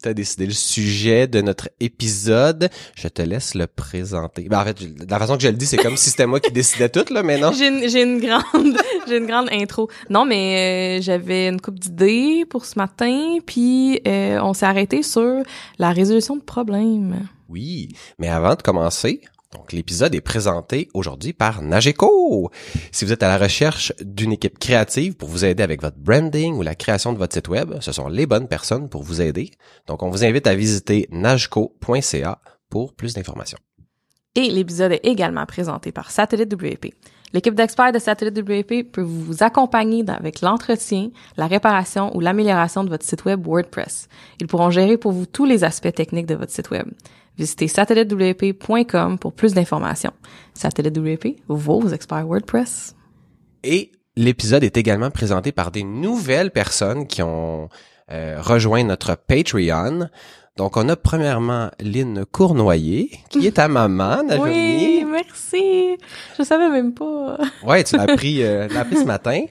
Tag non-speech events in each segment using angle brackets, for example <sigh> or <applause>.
Tu as décidé le sujet de notre épisode. Je te laisse le présenter. Ben, en fait, la façon que je le dis, c'est comme si c'était moi qui décidais tout, là, mais non. J'ai une, j'ai une grande, <laughs> j'ai une grande intro. Non, mais euh, j'avais une coupe d'idées pour ce matin, puis euh, on s'est arrêté sur la résolution de problèmes. Oui, mais avant de commencer, donc l'épisode est présenté aujourd'hui par Nageco. Si vous êtes à la recherche d'une équipe créative pour vous aider avec votre branding ou la création de votre site web, ce sont les bonnes personnes pour vous aider. Donc on vous invite à visiter nageco.ca pour plus d'informations. Et l'épisode est également présenté par Satellite WP. L'équipe d'experts de Satellite WP peut vous accompagner avec l'entretien, la réparation ou l'amélioration de votre site web WordPress. Ils pourront gérer pour vous tous les aspects techniques de votre site web. Visitez satellitewp.com pour plus d'informations. Satellite WP, vos experts WordPress. Et l'épisode est également présenté par des nouvelles personnes qui ont euh, rejoint notre Patreon. Donc on a premièrement Lynn Cournoyer, qui est ta <laughs> maman, Najomi. Oui, merci. Je savais même pas. Ouais, tu l'as appris, euh, appris ce matin.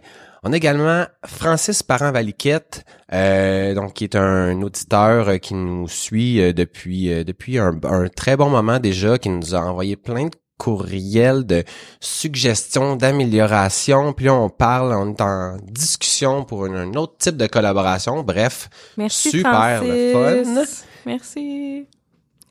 On a également Francis Parent-Valiquette, euh, donc qui est un auditeur euh, qui nous suit euh, depuis euh, depuis un, un très bon moment déjà, qui nous a envoyé plein de courriels de suggestions, d'améliorations. Puis là, on parle, on est en discussion pour un, un autre type de collaboration. Bref, Merci Super, le Francis. Merci.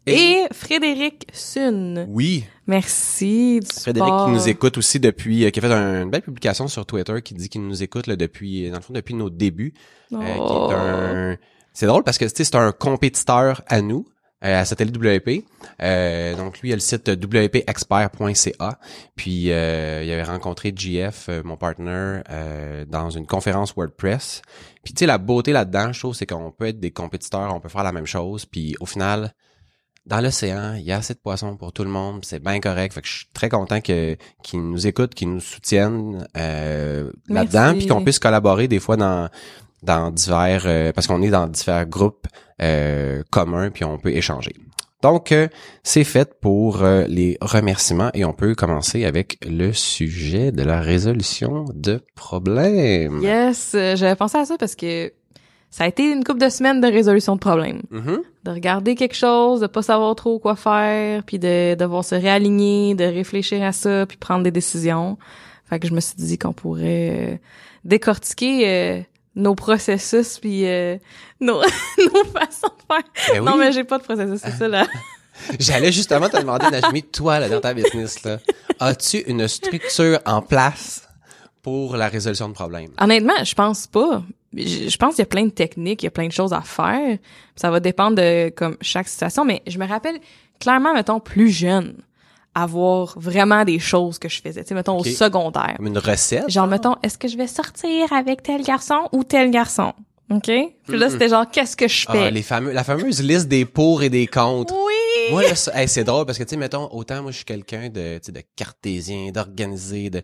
Et, Frédéric Sun. oui, Merci du Frédéric qui nous écoute aussi depuis, euh, qui a fait un- une belle publication sur Twitter qui dit qu'il nous écoute là, depuis, dans le fond, depuis nos débuts. Euh, qui Oh. est un... C'est drôle parce que tu sais, c'est un compétiteur à nous, euh, à Satellite WP. Euh, donc lui, il a le site wpexpert.ca. Puis euh, il avait rencontré GF, euh, mon partner, euh, dans une conférence WordPress. Puis tu sais, la beauté là-dedans, je trouve, c'est qu'on peut être des compétiteurs, on peut faire la même chose. Puis au final, dans l'océan, il y a assez de poissons pour tout le monde, c'est bien correct. Fait que je suis très content que qu'ils nous écoutent, qu'ils nous soutiennent euh, là-dedans, puis qu'on puisse collaborer des fois dans dans divers euh, parce qu'on est dans divers groupes euh, communs, puis on peut échanger. Donc euh, c'est fait pour euh, les remerciements et on peut commencer avec le sujet de la résolution de problèmes. Yes, euh, j'avais pensé à ça parce que ça a été une couple de semaines de résolution de problèmes. Mhm. De regarder quelque chose, de pas savoir trop quoi faire, puis de devoir se réaligner, de réfléchir à ça, puis prendre des décisions. Fait que je me suis dit qu'on pourrait euh, décortiquer euh, nos processus puis euh, nos, <laughs> nos façons de faire. Ben Non mais j'ai pas de processus, c'est ça là. <laughs> J'allais justement te demander, Najmi, toi, là, dans ta business, là, as-tu une structure en place pour la résolution de problèmes? Honnêtement, je pense pas. Je je pense qu'il y a plein de techniques, il y a plein de choses à faire. Ça va dépendre de comme chaque situation, mais je me rappelle clairement, mettons, plus jeune, avoir vraiment des choses que je faisais. Tu sais, mettons, au secondaire. Comme une recette? Genre, mettons, est-ce que je vais sortir avec tel garçon ou tel garçon? OK? Puis là, c'était genre, qu'est-ce que je Ah, fais? les fameux, la fameuse liste des pour et des contre. Oui! Moi, là, hey, c'est drôle parce que, tu sais, mettons, autant moi, je suis quelqu'un de, tu sais, de cartésien, d'organisé, de,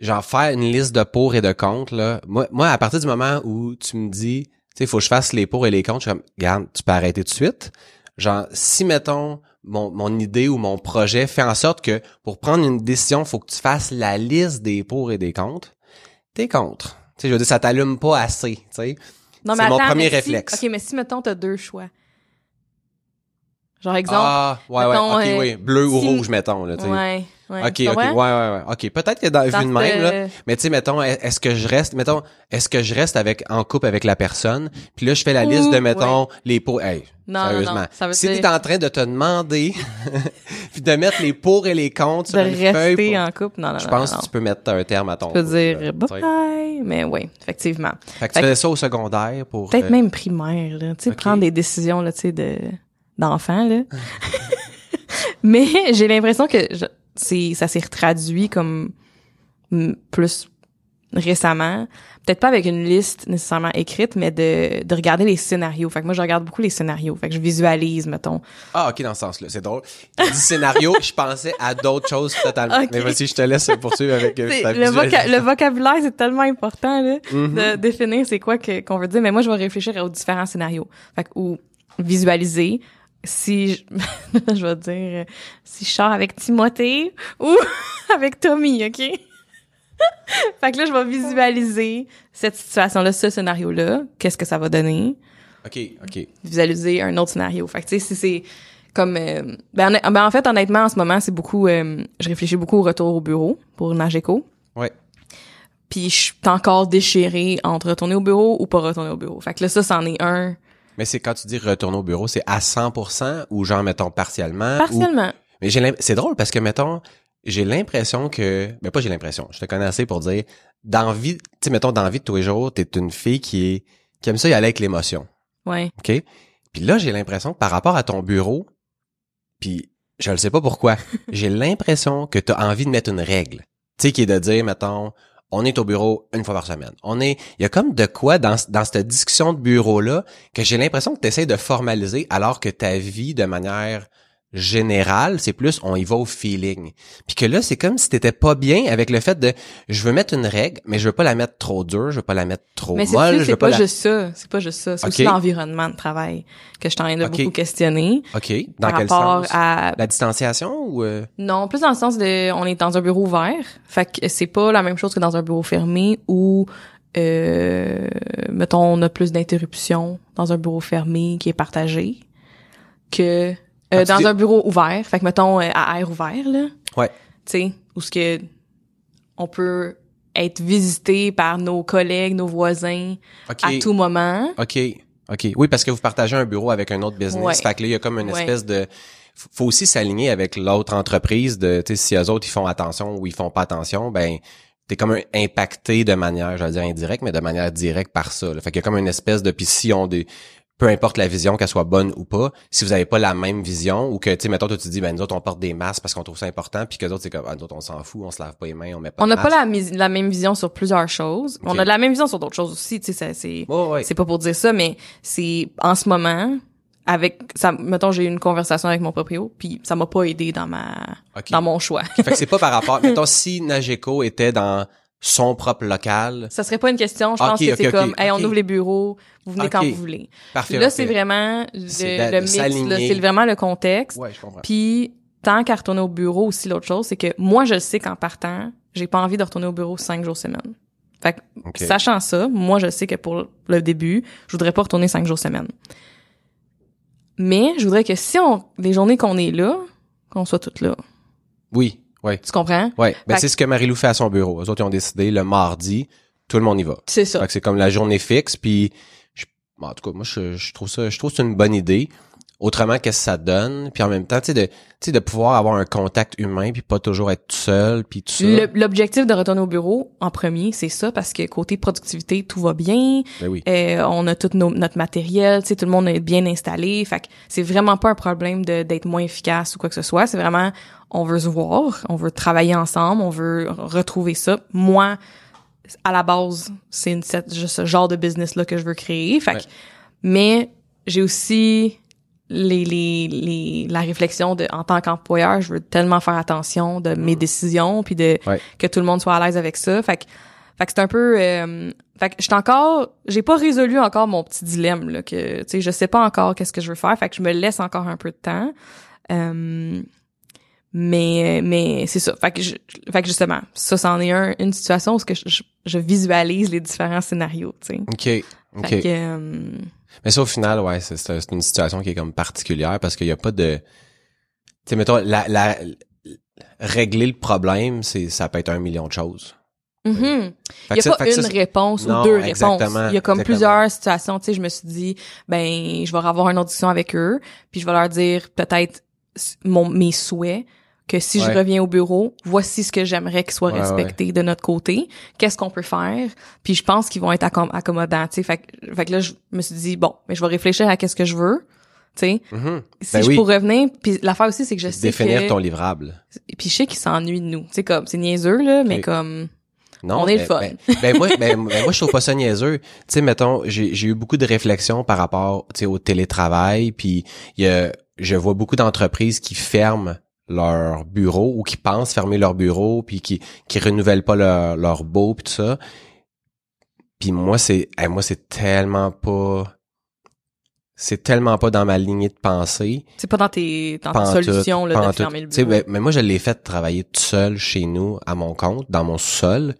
genre, faire une liste de pour et de contre, là. Moi, moi, à partir du moment où tu me dis, tu sais, faut que je fasse les pour et les contre, je suis comme, regarde, tu peux arrêter tout de suite. Genre, si, mettons, mon, mon idée ou mon projet fait en sorte que pour prendre une décision, faut que tu fasses la liste des pour et des contre, t'es contre. Tu sais, je veux dire, ça t'allume pas assez, tu sais. C'est mon premier si- réflexe. OK, mais si, mettons, t'as deux choix. Genre exemple. Ah, ouais, mettons, ouais, ok, euh, oui. Bleu ou si- rouge, mettons, là, tu sais. ouais, ouais. Ok, ok, ouais, ouais, ouais. Ok, peut-être que dans, vu de même, là. Mais tu sais, mettons, est-ce que je reste, mettons, est-ce que je reste avec, en couple avec la personne, puis là, je fais la Ouh, liste de, mettons, les pour, hey, Non, non, sérieusement. non, ça veut si dire- t'es en train de te demander, <laughs> puis de mettre les pour et les contre De sur une feuille, rester pour- en couple. Non, non, je non, pense non, que non. tu peux mettre un terme à ton Tu peux couple, dire bye bye. Mais oui, effectivement. Fait que Fait tu faisais ça au secondaire pour... Peut-être euh, même primaire, là. Tu sais, prendre des décisions, là, tu sais, de, d'enfants, là. <laughs> Mais j'ai l'impression que c'est, ça s'est retraduit comme mm, plus récemment. Peut-être pas avec une liste nécessairement écrite, mais de, de regarder les scénarios. Fait que moi, je regarde beaucoup les scénarios. Fait que je visualise, mettons. Ah, ok, dans ce sens-là, c'est drôle. Scénario, <laughs> je pensais à d'autres choses totalement. Mais vas-y, je te laisse poursuivre avec euh, ta le, voca- le vocabulaire, c'est tellement important, là, Mhm. de définir c'est quoi qu'on veut dire. Mais moi, je vais réfléchir aux différents scénarios. Fait que, ou visualiser si je, <laughs> je vais dire euh, si je sors avec Timothée ou <laughs> avec Tommy, OK? <laughs> fait que là, je vais visualiser cette situation-là, ce scénario-là. Qu'est-ce que ça va donner? Ok, ok. visualiser un autre scénario. Fait que tu sais, si c'est comme euh, ben, ben, en fait honnêtement en ce moment, c'est beaucoup euh, je réfléchis beaucoup au retour au bureau pour Nageco. Ouais. Puis je suis encore déchirée entre retourner au bureau ou pas retourner au bureau. Fait que là ça c'en est un Mais c'est quand tu dis retourner au bureau, c'est à 100% ou genre, mettons, partiellement? ou- partiellement. Mais j'ai c'est drôle parce que, mettons, j'ai l'impression que, ben pas j'ai l'impression, je te connais assez pour dire, dans vie, tu sais, mettons, dans vie de tous les jours, t'es une fille qui est, qui aime ça y aller avec l'émotion. Ouais. OK? Puis là, j'ai l'impression que par rapport à ton bureau, puis je ne sais pas pourquoi, <laughs> j'ai l'impression que tu as envie de mettre une règle. Tu sais, qui est de dire, mettons, on est au bureau une fois par semaine. On est, il y a comme de quoi dans, dans cette discussion de bureau-là que j'ai l'impression que tu essaies de formaliser alors que ta vie de manière générale, c'est plus on y va au feeling. Puis que là, c'est comme si t'étais pas bien avec le fait de je veux mettre une règle, mais je veux pas la mettre trop dure, je veux pas la mettre trop Mais molle, je c'est veux pas, la... juste ça, c'est pas juste ça, c'est aussi l'environnement de travail que je t'en ai de Ok. beaucoup questionner OK, dans par quel rapport sens? à La distanciation ou euh, Non, plus dans le sens de, on est dans un bureau ouvert, fait que c'est pas la même chose que dans un bureau fermé où, euh, mettons, on a plus d'interruptions dans un bureau fermé qui est partagé que euh, dans dis- un bureau ouvert. Fait que mettons euh, à air ouvert là, Ouais. tu sais, où ce que on peut être visité par nos collègues, nos voisins à tout moment. OK. OK. Oui, parce que vous partagez un bureau avec un autre business. Ouais. Fait que là, il y a comme une Ouais. espèce de faut aussi s'aligner avec l'autre entreprise de tu sais si eux autres ils font attention ou ils font pas attention, ben t'es comme impacté de manière, j'allais dire indirecte, mais de manière directe par ça. Là. Fait qu'il y a comme une espèce de puis si on des peu importe la vision, qu'elle soit bonne ou pas, si vous avez pas la même vision, ou que, tu sais, mettons, toi, tu dis, ben, nous autres, on porte des masques parce qu'on trouve ça important, puis que autres, c'est comme, ah, nous autres, on s'en fout, on se lave pas les mains, on met pas On de n'a pas la, la même vision sur plusieurs choses. On a de la même vision sur d'autres choses aussi, tu sais, ça, c'est ouais. c'est pas pour dire ça, mais c'est en ce moment avec ça. Mettons, j'ai eu une conversation avec mon proprio, puis ça m'a pas aidé dans ma dans mon choix. Fait que c'est pas par rapport, <laughs> mettons, si Nageco était dans son propre local, ça serait pas une question. Je pense que c'est comme, hey, on ouvre les bureaux, vous venez quand vous voulez. parfait. là, c'est vraiment le, le mix. C'est vraiment le contexte. Ouais, je comprends. Puis tant qu'à retourner au bureau aussi, l'autre chose, c'est que moi, je sais qu'en partant, j'ai pas envie de retourner au bureau cinq jours semaine. Fait que, sachant ça, moi, je sais que pour le début, je voudrais pas retourner cinq jours semaine. Mais je voudrais que si on, les journées qu'on est là, qu'on soit toutes là. Oui, ouais. Tu comprends? Ouais. Ben, c'est ce que Marie-Lou fait à son bureau. Eux autres, ils ont décidé le mardi, tout le monde y va. C'est ça. Fait que c'est comme la journée fixe, puis je- bon, en tout cas, moi, je, je trouve ça, je trouve que c'est une bonne idée. Autrement, qu'est-ce que ça donne? Puis en même temps, tu sais, de, tu sais, de pouvoir avoir un contact humain, puis pas toujours être tout seul, puis tout ça. L'objectif de retourner au bureau, en premier, c'est ça, parce que côté productivité, tout va bien. Ben oui. Euh, on a tout nos- notre matériel, tu sais, tout le monde est bien installé. Fait que c'est vraiment pas un problème de- d'être moins efficace ou quoi que ce soit. C'est vraiment, on veut se voir, on veut travailler ensemble, on veut retrouver ça. Moi, à la base, c'est une- cette- ce genre de business-là que je veux créer. Fait que, mais j'ai aussi les, les, les, la réflexion de, en tant qu'employeur, je veux tellement faire attention de mes décisions puis de, Ouais. que tout le monde soit à l'aise avec ça. Fait que, fait que c'est un peu, euh, fait que j'étais encore, j'ai pas résolu encore mon petit dilemme, là, que, tu sais, je sais pas encore qu'est-ce que je veux faire. Fait que je me laisse encore un peu de temps. Euh, mais, mais c'est ça. Fait que, je- fait que justement, ça, c'en est un, une situation où ce que je, je, je visualise les différents scénarios, tu sais. OK. OK. Fait que, euh, Mais ça, au final, ouais, c'est, une situation qui est comme particulière parce qu'il y a pas de, tu sais, mettons, la, la, régler le problème, c'est, ça peut être un million de choses. Fait Il n'y a ça- pas une ça, réponse Non, ou deux réponses. Il y a comme exactement. plusieurs situations. Tu sais, je me suis dit, ben, je vais avoir une audition avec eux, puis je vais leur dire peut-être mon mes souhaits que si Ouais. je reviens au bureau, voici ce que j'aimerais qu'il soit Ouais, respecté de notre côté. Qu'est-ce qu'on peut faire? Puis je pense qu'ils vont être accom- accommodants. Tu sais, fait, que- fait que là, je me suis dit bon, mais je vais réfléchir à qu'est-ce que je veux. Tu sais, Mhm. si Ben je oui. pourrais revenir, puis l'affaire aussi c'est que je sais Définir que ton livrable. puis je sais qu'ils s'ennuient de nous. Tu sais comme c'est niaiseux là, mais Oui. comme Non, On est le ben- fun. Ben, ben moi, ben, ben moi, je trouve pas ça niaiseux. Tu sais, mettons, j'ai j'ai eu beaucoup de réflexions par rapport, tu sais, au télétravail, puis il y a, je vois beaucoup d'entreprises qui ferment leur bureau ou qui pensent fermer leur bureau, puis qui qui renouvellent pas leur leur beau puis tout ça. Puis moi, c'est, hey, moi, c'est tellement pas, c'est tellement pas dans ma lignée de pensée. c'est pas dans tes dans ta Pantoute, solution là, de fermer le bureau. ben, mais moi, je l'ai fait travailler tout seul chez nous, à mon compte, dans mon sol.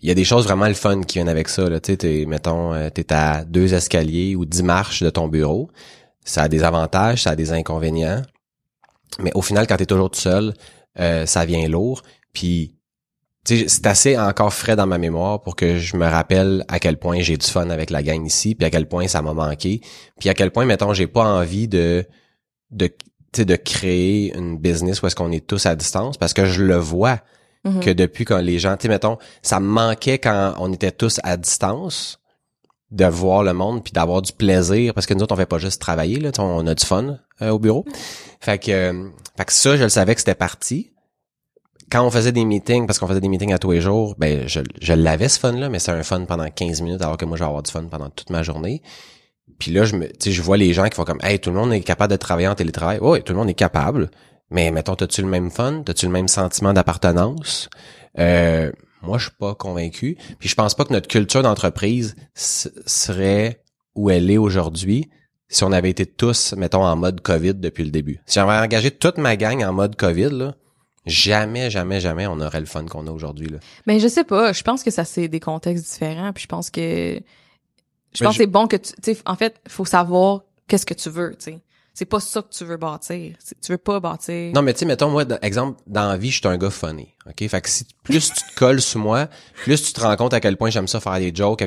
Il y a des choses vraiment le fun qui viennent avec ça. Là. Tu sais, t'es, mettons, euh, t'es à deux escaliers ou dix marches de ton bureau. Ça a des avantages, ça a des inconvénients. Mais au final, quand t'es toujours tout seul, euh, ça vient lourd. Puis, tu c'est assez encore frais dans ma mémoire pour que je me rappelle à quel point j'ai du fun avec la gang ici, puis à quel point ça m'a manqué, puis à quel point, mettons, j'ai pas envie de de tu de créer une business où est-ce qu'on est tous à distance parce que je le vois Mhm. que depuis quand les gens, tu sais, mettons, ça me manquait quand on était tous à distance de voir le monde puis d'avoir du plaisir parce que nous autres on fait pas juste travailler là, tu on a du fun euh, au bureau. Fait que euh, fait que ça je le savais que c'était parti. Quand on faisait des meetings parce qu'on faisait des meetings à tous les jours, ben je je l'avais ce fun là mais c'est un fun pendant 15 minutes alors que moi je vais avoir du fun pendant toute ma journée. Puis là je me je vois les gens qui font comme hey tout le monde est capable de travailler en télétravail. Oui, tout le monde est capable. Mais mettons t'as-tu le même fun, t'as-tu le même sentiment d'appartenance? Euh, moi, je suis pas convaincu. Puis je pense pas que notre culture d'entreprise serait où elle est aujourd'hui si on avait été tous, mettons, en mode COVID depuis le début. Si j'avais engagé toute ma gang en mode COVID, là, jamais, jamais, jamais on aurait le fun qu'on a aujourd'hui. Mais je sais pas, je pense que ça c'est des contextes différents, puis je pense que je Mais pense je- que c'est bon que tu en fait, faut savoir qu'est-ce que tu veux, tu sais. C'est pas ça que tu veux bâtir. Tu veux pas bâtir. Non, mais tu sais, mettons, moi, exemple, dans la vie, je suis un gars funny. OK? Fait que si plus tu te colles sous moi, plus tu te rends compte à quel point j'aime ça faire des jokes.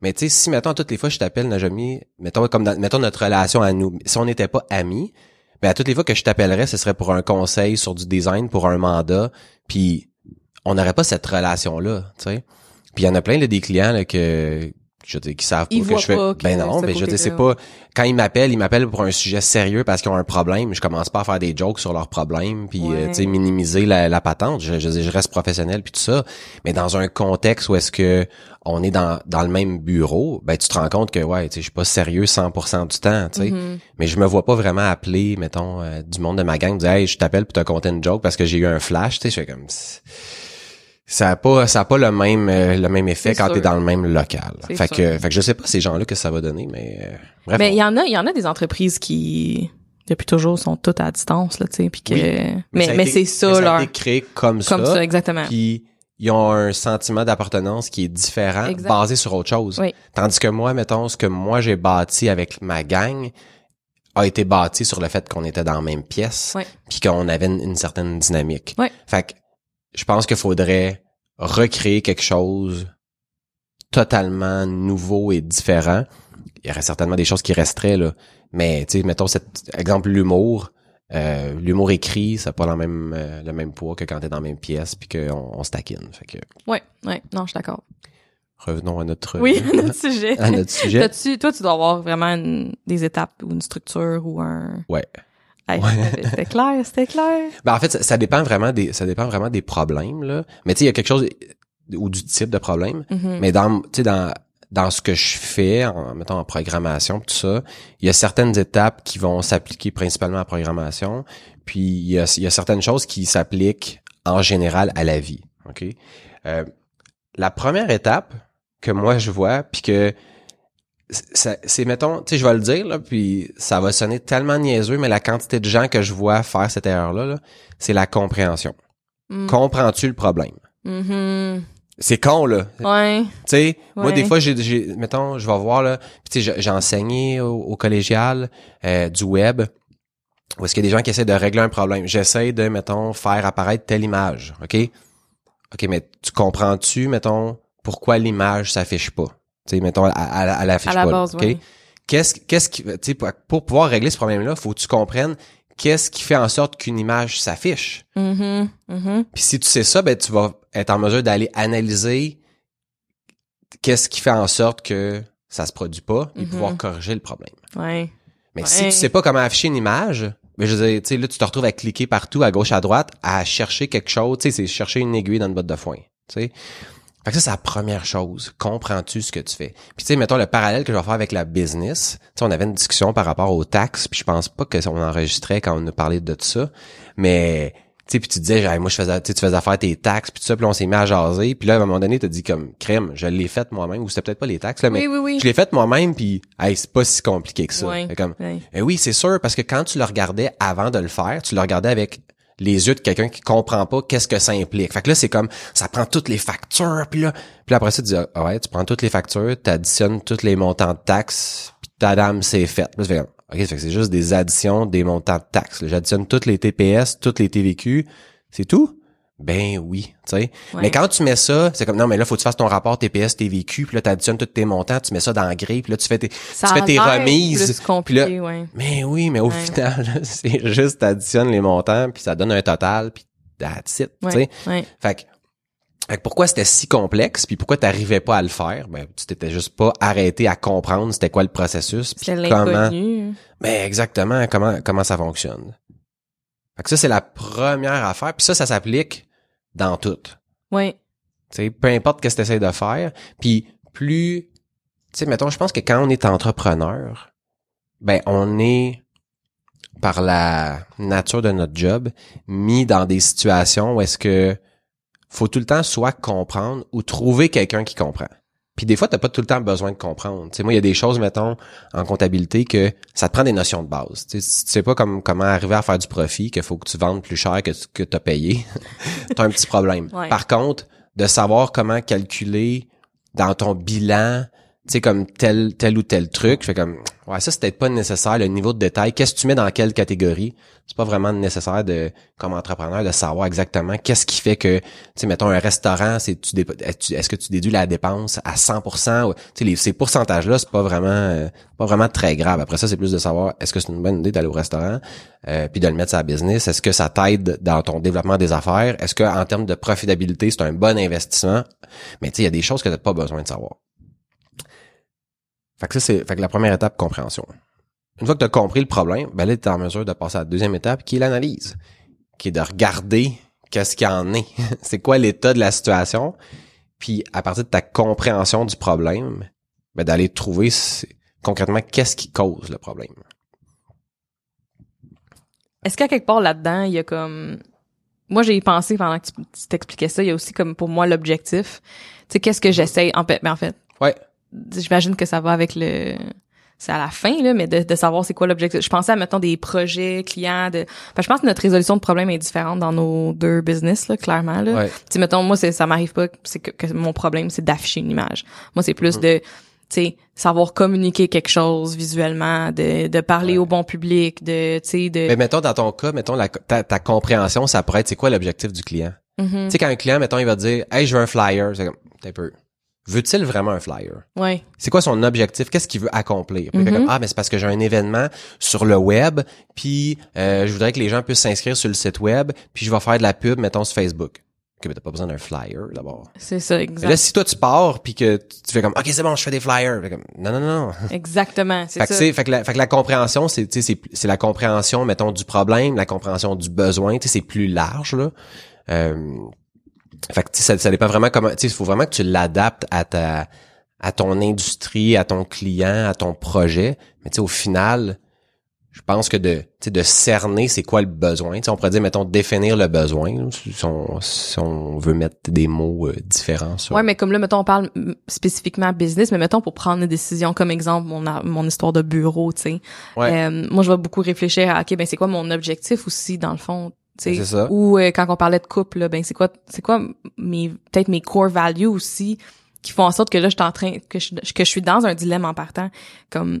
Mais tu sais, si, mettons, toutes les fois je t'appelle, Najami, mettons, comme mettons notre relation à nous, si on n'était pas amis, ben à toutes les fois que je t'appellerais, ce serait pour un conseil sur du design, pour un mandat, puis on n'aurait pas cette relation-là, tu sais? Puis il y en a plein, là, des clients, là, que, je qui savent pas que je fais. pas ben non, ce ben je veux dire, c'est pas, quand ils m'appellent, ils m'appellent pour un sujet sérieux parce qu'ils ont un problème. Je commence pas à faire des jokes sur leurs problèmes puis Ouais. euh, tu sais minimiser la, la patente. Je, je, je reste professionnel puis tout ça. Mais dans un contexte où est-ce que on est dans, dans le même bureau, ben tu te rends compte que ouais, tu sais, je suis pas sérieux 100% du temps, tu sais. Mhm. Mais je me vois pas vraiment appeler, mettons, euh, du monde de ma gang, dire hey, je t'appelle pour te conter une joke parce que j'ai eu un flash, tu sais. Je fais comme ça a pas ça a pas le même euh, le même effet quand sûr. t'es dans le même local. Fait sûr. que fait que je sais pas ces gens-là que ça va donner, mais euh, bref. Mais on- il y en a, il y en a des entreprises qui depuis toujours sont toutes à distance là, tu sais, puis que Oui. mais ça mais c'est mais ça ça a leur été créé comme, comme ça exactement. Puis ils ont un sentiment d'appartenance qui est différent, Exact. basé sur autre chose. Oui. Tandis que moi, mettons, ce que moi j'ai bâti avec ma gang a été bâti sur le fait qu'on était dans la même pièce, puis qu'on avait une, une certaine dynamique. Ouais. Fait que je pense qu'il faudrait recréer quelque chose totalement nouveau et différent. Il y aurait certainement des choses qui resteraient là, mais tu sais, mettons cet exemple l'humour. Euh, l'humour écrit, ça n'a pas le même, euh, le même poids que quand t'es dans la même pièce puis qu'on on se taquine. Fait que Ouais, ouais, non, je suis d'accord. revenons à notre Oui, notre <laughs> sujet. à notre sujet. T'as-tu- toi, tu dois avoir vraiment une- des étapes ou une structure ou un. Ouais. Hey, Ouais. C'était clair, c'était clair. Ben en fait, ça, ça dépend vraiment des ça dépend vraiment des problèmes là. Mais tu sais, il y a quelque chose ou du type de problème. Mhm. Mais dans tu sais dans dans ce que je fais, en mettons en programmation tout ça, il y a certaines étapes qui vont s'appliquer principalement à la programmation, puis il y a, il y a certaines choses qui s'appliquent en général à la vie. Ok? Euh, la première étape que moi je vois, puis que c'est mettons, tu sais, je vais le dire là, puis ça va sonner tellement niaiseux, mais la quantité de gens que je vois faire cette erreur là, là c'est la compréhension. Mm. Comprends-tu le problème? Mhm. c'est con, là. Ouais. Tu sais, moi, des fois, j'ai, mettons, je vais voir, là, tu sais, j'ai- enseigné au, au collégial euh, du web, où est-ce qu'il y a des gens qui essaient de régler un problème. J'essaie de, mettons, faire apparaître telle image, OK? OK, mais tu comprends-tu, mettons, pourquoi l'image s'affiche pas? Tu sais, mettons, elle affiche À la pas, là, base, OK? ouais. Qu'est-ce, qu'est-ce qui, tu sais, pour, pour pouvoir régler ce problème-là, faut que tu comprennes qu'est-ce qui fait en sorte qu'une image s'affiche. Mhm. Mhm. Puis si tu sais ça, ben tu vas être en mesure d'aller analyser qu'est-ce qui fait en sorte que ça se produit pas et pouvoir corriger le problème. Ouais. Mais si tu sais pas comment afficher une image, ben je veux dire, tu sais là tu te retrouves à cliquer partout à gauche à droite à chercher quelque chose, tu sais c'est chercher une aiguille dans une botte de foin, tu sais. Fait que ça c'est la première chose, comprends-tu ce que tu fais? Puis tu sais mettons le parallèle que je vais faire avec la business, tu sais on avait une discussion par rapport aux taxes, puis je pense pas que on enregistrait quand on a parlé de ça, mais tu sais puis tu disais genre, moi je faisais tu sais, tu faisais faire tes taxes puis tout ça puis on s'est mis à jaser puis là à un moment donné tu dit comme crème je l'ai faite moi-même ou c'était peut-être pas les taxes là mais Oui, oui, oui. je l'ai faite moi-même puis hey, c'est pas si compliqué que ça. Fait comme eh oui c'est sûr parce que quand tu le regardais avant de le faire tu le regardais avec les yeux de quelqu'un qui comprend pas qu'est-ce que ça implique. Fait que là, c'est comme, ça prend toutes les factures, puis là, puis après ça, tu dis, ah ouais, tu prends toutes les factures, tu additionnes tous les montants de taxes, puis ta dame, c'est fait. Là, comme, OK, fait que c'est juste des additions des montants de taxes. J'additionne toutes les TPS, toutes les TVQ, c'est tout? Ben oui, tu sais. Ouais. Mais quand tu mets ça, c'est comme, non, mais là, faut que tu fasses ton rapport TPS, TVQ, puis là, tu additionnes tous tes montants, tu mets ça dans le grille, puis là, tu fais tes, Ça tu fais tes remises. plus là, ouais. mais oui, mais au Ouais. final, <laughs> c'est juste t'additionnes les montants puis ça donne un total puis that's it, tu sais. Fait que, fait que pourquoi c'était si complexe puis pourquoi t'arrivais pas à le faire? Ben tu t'étais juste pas arrêté à comprendre c'était quoi le processus puis comment l'inconnu. Ben exactement comment comment ça fonctionne. Fait que ça c'est la première affaire puis ça ça s'applique dans tout. Tu sais, peu importe qu'est-ce que tu essaies de faire, puis plus tu sais mettons je pense que quand on est entrepreneur, ben on est par la nature de notre job mis dans des situations où est-ce que faut tout le temps soit comprendre ou trouver quelqu'un qui comprend. Puis des fois, t'as pas tout le temps besoin de comprendre. Sais, moi, il y a des choses, mettons, en comptabilité que ça te prend des notions de base. Tu sais, si tu sais pas comme, comment arriver à faire du profit, qu'il faut que tu vendes plus cher que ce que t'as payé, <laughs> t'as un petit problème. Ouais. Par contre, de savoir comment calculer dans ton bilan, tu sais, comme tel, tel ou tel truc, je fais comme, ouais, ça, c'est peut-être pas nécessaire, le niveau de détail. Qu'est-ce que tu mets dans quelle catégorie? C'est pas vraiment nécessaire de, comme entrepreneur, de savoir exactement qu'est-ce qui fait que, tu sais, mettons, un restaurant, c'est, tu, est-ce que tu déduis la dépense à 100%? ou- Tu sais, ces pourcentages-là, c'est pas vraiment, euh, pas vraiment très grave. Après ça, c'est plus de savoir, est-ce que c'est une bonne idée d'aller au restaurant, euh, puis de le mettre sur business? Est-ce que ça t'aide dans ton développement des affaires? Est-ce que, en termes de profitabilité, c'est un bon investissement? Mais tu sais, il y a des choses que t'as pas besoin de savoir. Fait que ça, c'est, fait que la première étape, compréhension. Une fois que tu as compris le problème, ben là, tu es en mesure de passer à la deuxième étape, qui est l'analyse. Qui est de regarder qu'est-ce qu'il y en est. <laughs> c'est quoi l'état de la situation. Puis, à partir de ta compréhension du problème, ben, d'aller trouver concrètement qu'est-ce qui cause le problème. Est-ce qu'à quelque part là-dedans, il y a comme... Moi, j'ai pensé pendant que tu, tu t'expliquais ça, il y a aussi comme pour moi l'objectif. Tu sais, qu'est-ce que j'essaye... En fait, mais en fait, Ouais. J'imagine que ça va avec le... C'est à la fin, là, mais de, de savoir c'est quoi l'objectif. Je pensais à, mettons, des projets clients. De... Que je pense que notre résolution de problème est différente dans nos deux business, là, clairement. Là. Ouais. Tu sais, mettons, moi, c'est, ça m'arrive pas, c'est que, que mon problème, c'est d'afficher une image. Moi, c'est plus de, tu sais, savoir communiquer quelque chose visuellement, de, de parler Ouais. au bon public, de, tu sais, de... Mais mettons, dans ton cas, mettons, la- ta, ta compréhension, ça pourrait être c'est quoi l'objectif du client? Mhm. Tu sais, quand un client, mettons, il va dire, hey, je veux un flyer, c'est comme, t'es peu. Veut-il vraiment un flyer? Ouais. C'est quoi son objectif? Qu'est-ce qu'il veut accomplir? Fait Mhm. comme, ah, mais c'est parce que j'ai un événement sur le web, puis euh, je voudrais que les gens puissent s'inscrire sur le site web, puis je vais faire de la pub, mettons, sur Facebook. Ok, mais t'as pas besoin d'un flyer, d'abord. C'est ça, exact. là, si toi, tu pars, puis que tu fais comme, ok, c'est bon, je fais des flyers. Comme, non, non, non. <laughs> Exactement, c'est Fait que, ça. fait, que la, fait que la compréhension, c'est, la compréhension, mettons, du problème, la compréhension du besoin, c'est plus large, là. Euh, fait que, tu sais, ça, ça dépend vraiment comment, tu sais, il faut vraiment que tu l'adaptes à ta, à ton industrie, à ton client, à ton projet. Mais tu sais, au final, je pense que de, tu sais, de cerner c'est quoi le besoin. Tu sais, on pourrait dire, mettons, définir le besoin, là, si on, si on veut mettre des mots euh, différents sur. Ouais, mais comme là, mettons, on parle mm, spécifiquement business, mais mettons pour prendre une décision, comme exemple, mon, mon histoire de bureau, tu sais. Ouais. Euh, moi, je vais beaucoup réfléchir à, OK, ben c'est quoi mon objectif aussi, dans le fond, ça. Ou euh, quand on parlait de couple, là, ben c'est quoi, c'est quoi mes peut-être mes core values aussi qui font en sorte que là je suis en train que je, que je suis dans un dilemme en partant. Comme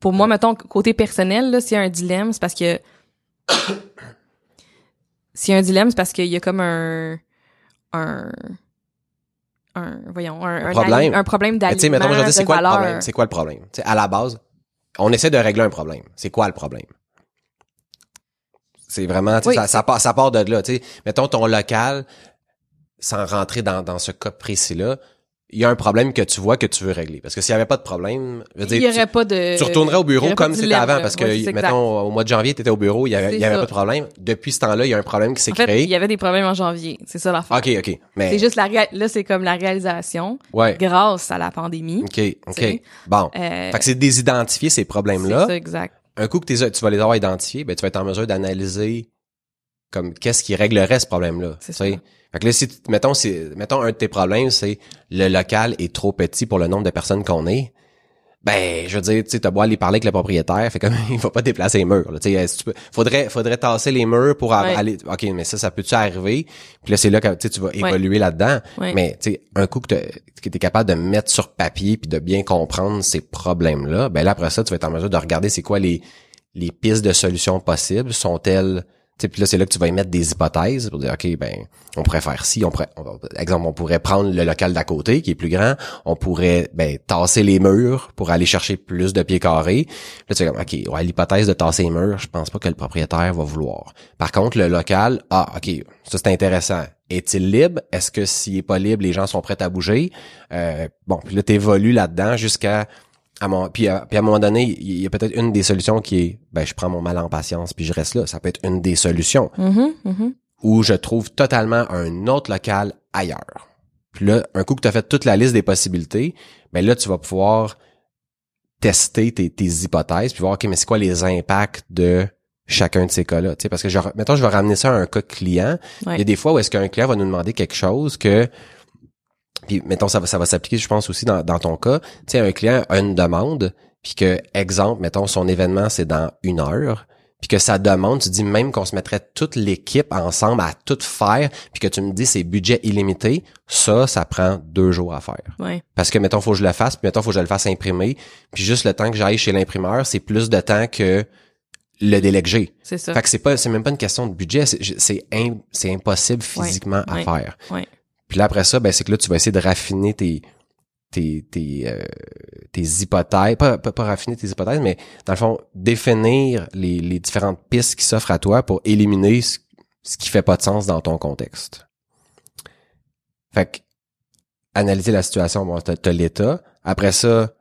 pour moi, mettons côté personnel, là, s'il y a un dilemme, c'est parce que <coughs> s'il y a un dilemme, c'est parce qu'il y a comme un un un voyons un, un, problème. ali- un problème d'alignement c'est quoi le problème? C'est quoi le problème? Tu sais, à la base, on essaie de régler un problème. C'est quoi le problème? C'est vraiment, tu Oui, ça, ça, part, ça part de là, tu sais. Mettons ton local, sans rentrer dans, dans ce cas précis-là, il y a un problème que tu vois que tu veux régler. Parce que s'il y avait pas de problème, je veux Il y dire, aurait pas de tu, tu retournerais au bureau comme c'était avant. Parce que, c'est mettons, au mois de janvier, tu étais au bureau, il y avait, C'est il y avait pas de problème. Depuis ce temps-là, il y a un problème qui s'est créé. il y avait des problèmes en janvier. C'est ça l'affaire. OK, OK. Mais, C'est juste la là, c'est comme la réalisation ouais. grâce à la pandémie. OK, OK. Bon. Euh, Fait que c'est d'identifier ces c'est problèmes-là. ça, exact. Un coup que t'es- tu vas les avoir identifiés, ben tu vas être en mesure d'analyser comme qu'est-ce qui réglerait ce problème-là. C'est ça. Fait que là, si mettons, c'est mettons un de tes problèmes, c'est le local est trop petit pour le nombre de personnes qu'on est. Ben, je veux dire, tu sais, beau aller parler avec le propriétaire, fait comme <laughs> il va pas déplacer les murs. Là, tu tu peux, faudrait, faudrait tasser les murs pour Ouais. aller. Ok, mais ça, ça peut-tu arriver? Puis là, c'est là que tu tu vas évoluer là-dedans. Ouais. Mais tu sais, un coup que que t'es capable de mettre sur papier puis de bien comprendre ces problèmes-là, ben là après ça, tu vas être en mesure de regarder c'est quoi les les pistes de solutions possibles sont-elles tu sais, puis là c'est là que tu vas émettre des hypothèses pour dire ok ben on pourrait faire ci on pourrait exemple on pourrait prendre le local d'à côté qui est plus grand. On pourrait ben tasser les murs pour aller chercher plus de pieds carrés. Là tu fais comme ok ouais l'hypothèse de tasser les murs je pense pas que le propriétaire va vouloir. Par contre le local ah ok ça c'est intéressant. Est-il libre? Est-ce que s'il est pas libre les gens sont prêts à bouger? Euh, bon puis là t'évolues là-dedans jusqu'à à mon, puis, à, puis à un moment donné, il y a peut-être une des solutions qui est, ben, je prends mon mal en patience puis je reste là. Ça peut être une des solutions Mhm, mhm. où je trouve totalement un autre local ailleurs. Puis là, un coup que tu as fait toute la liste des possibilités, ben là, tu vas pouvoir tester tes, tes hypothèses puis voir, OK, mais c'est quoi les impacts de chacun de ces cas-là? Tu sais, parce que, genre, mettons, je vais ramener ça à un cas client. Ouais. Il y a des fois où est-ce qu'un client va nous demander quelque chose que puis mettons ça va ça va s'appliquer je pense aussi dans, dans ton cas tu sais un client a une demande puis que exemple mettons son événement c'est dans une heure puis que sa demande tu dis même qu'on se mettrait toute l'équipe ensemble à tout faire puis que tu me dis c'est budget illimité ça ça prend deux jours à faire Ouais. parce que mettons faut que je le fasse puis mettons faut que je le fasse imprimer puis juste le temps que j'aille chez l'imprimeur c'est plus de temps que le délégé C'est ça. fait que c'est pas c'est même pas une question de budget c'est c'est im- c'est impossible Ouais, physiquement à ouais. faire Ouais. Puis là, après ça, ben, c'est que là, tu vas essayer de raffiner tes, tes, tes, euh, tes hypothèses, pas, pas, raffiner tes hypothèses, mais dans le fond, définir les, les différentes pistes qui s'offrent à toi pour éliminer ce, ce qui fait pas de sens dans ton contexte. Fait que, analyser la situation, bon, t'as, t'as l'état. Après ça,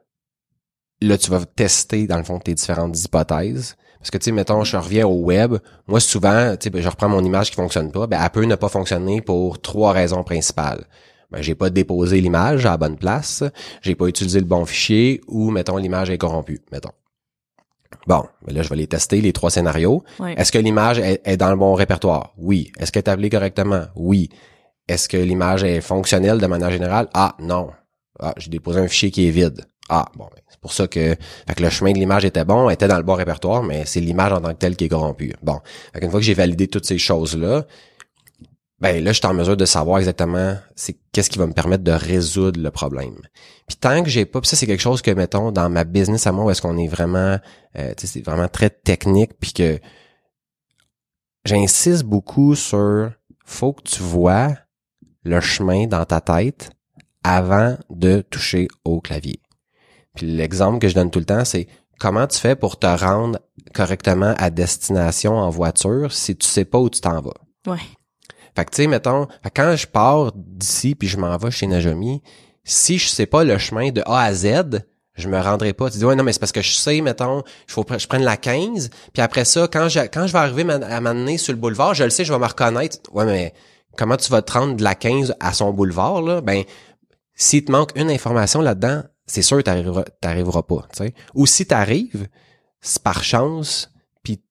là, tu vas tester, dans le fond, tes différentes hypothèses. Parce que, tu sais, mettons, je reviens au web. Moi, souvent, tu sais, ben, je reprends mon image qui fonctionne pas. Ben, elle peut ne pas fonctionner pour trois raisons principales. Ben, j'ai pas déposé l'image à la bonne place. J'ai pas utilisé le bon fichier ou, mettons, l'image est corrompue, mettons. Bon, ben là, je vais les tester, les trois scénarios. Est-ce que l'image est, est dans le bon répertoire? Oui. Est-ce qu'elle est tablée correctement? Oui. Est-ce que l'image est fonctionnelle de manière générale? Ah, non. Ah, j'ai déposé un fichier qui est vide. Ah, bon, ben, c'est pour ça que, fait que le chemin de l'image était bon, était dans le bon répertoire, mais c'est l'image en tant que telle qui est corrompue. Bon. Fait qu'une fois que j'ai validé toutes ces choses-là, ben là, je suis en mesure de savoir exactement c'est qu'est-ce qui va me permettre de résoudre le problème. Puis tant que j'ai pas, puis ça c'est quelque chose que mettons dans ma business à moi où est-ce qu'on est vraiment, euh, tu sais, c'est vraiment très technique, puis que j'insiste beaucoup sur faut que tu vois le chemin dans ta tête avant de toucher au clavier. Puis l'exemple que je donne tout le temps, c'est comment tu fais pour te rendre correctement à destination en voiture si tu sais pas où tu t'en vas? Ouais. Fait que tu sais, mettons, quand je pars d'ici puis je m'en vais chez Najami, si je sais pas le chemin de A à Z, je me rendrai pas. Tu dis ouais non mais c'est parce que je sais mettons, il faut je prenne la 15, puis après ça quand je quand je vais arriver à m'amener sur le boulevard, je le sais, je vais me reconnaître. Ouais mais comment tu vas te rendre de la 15 à son boulevard là? Ben s'il te manque une information là-dedans, c'est sûr que t'arriveras pas, tu sais. Ou si t'arrives, c'est par chance, puis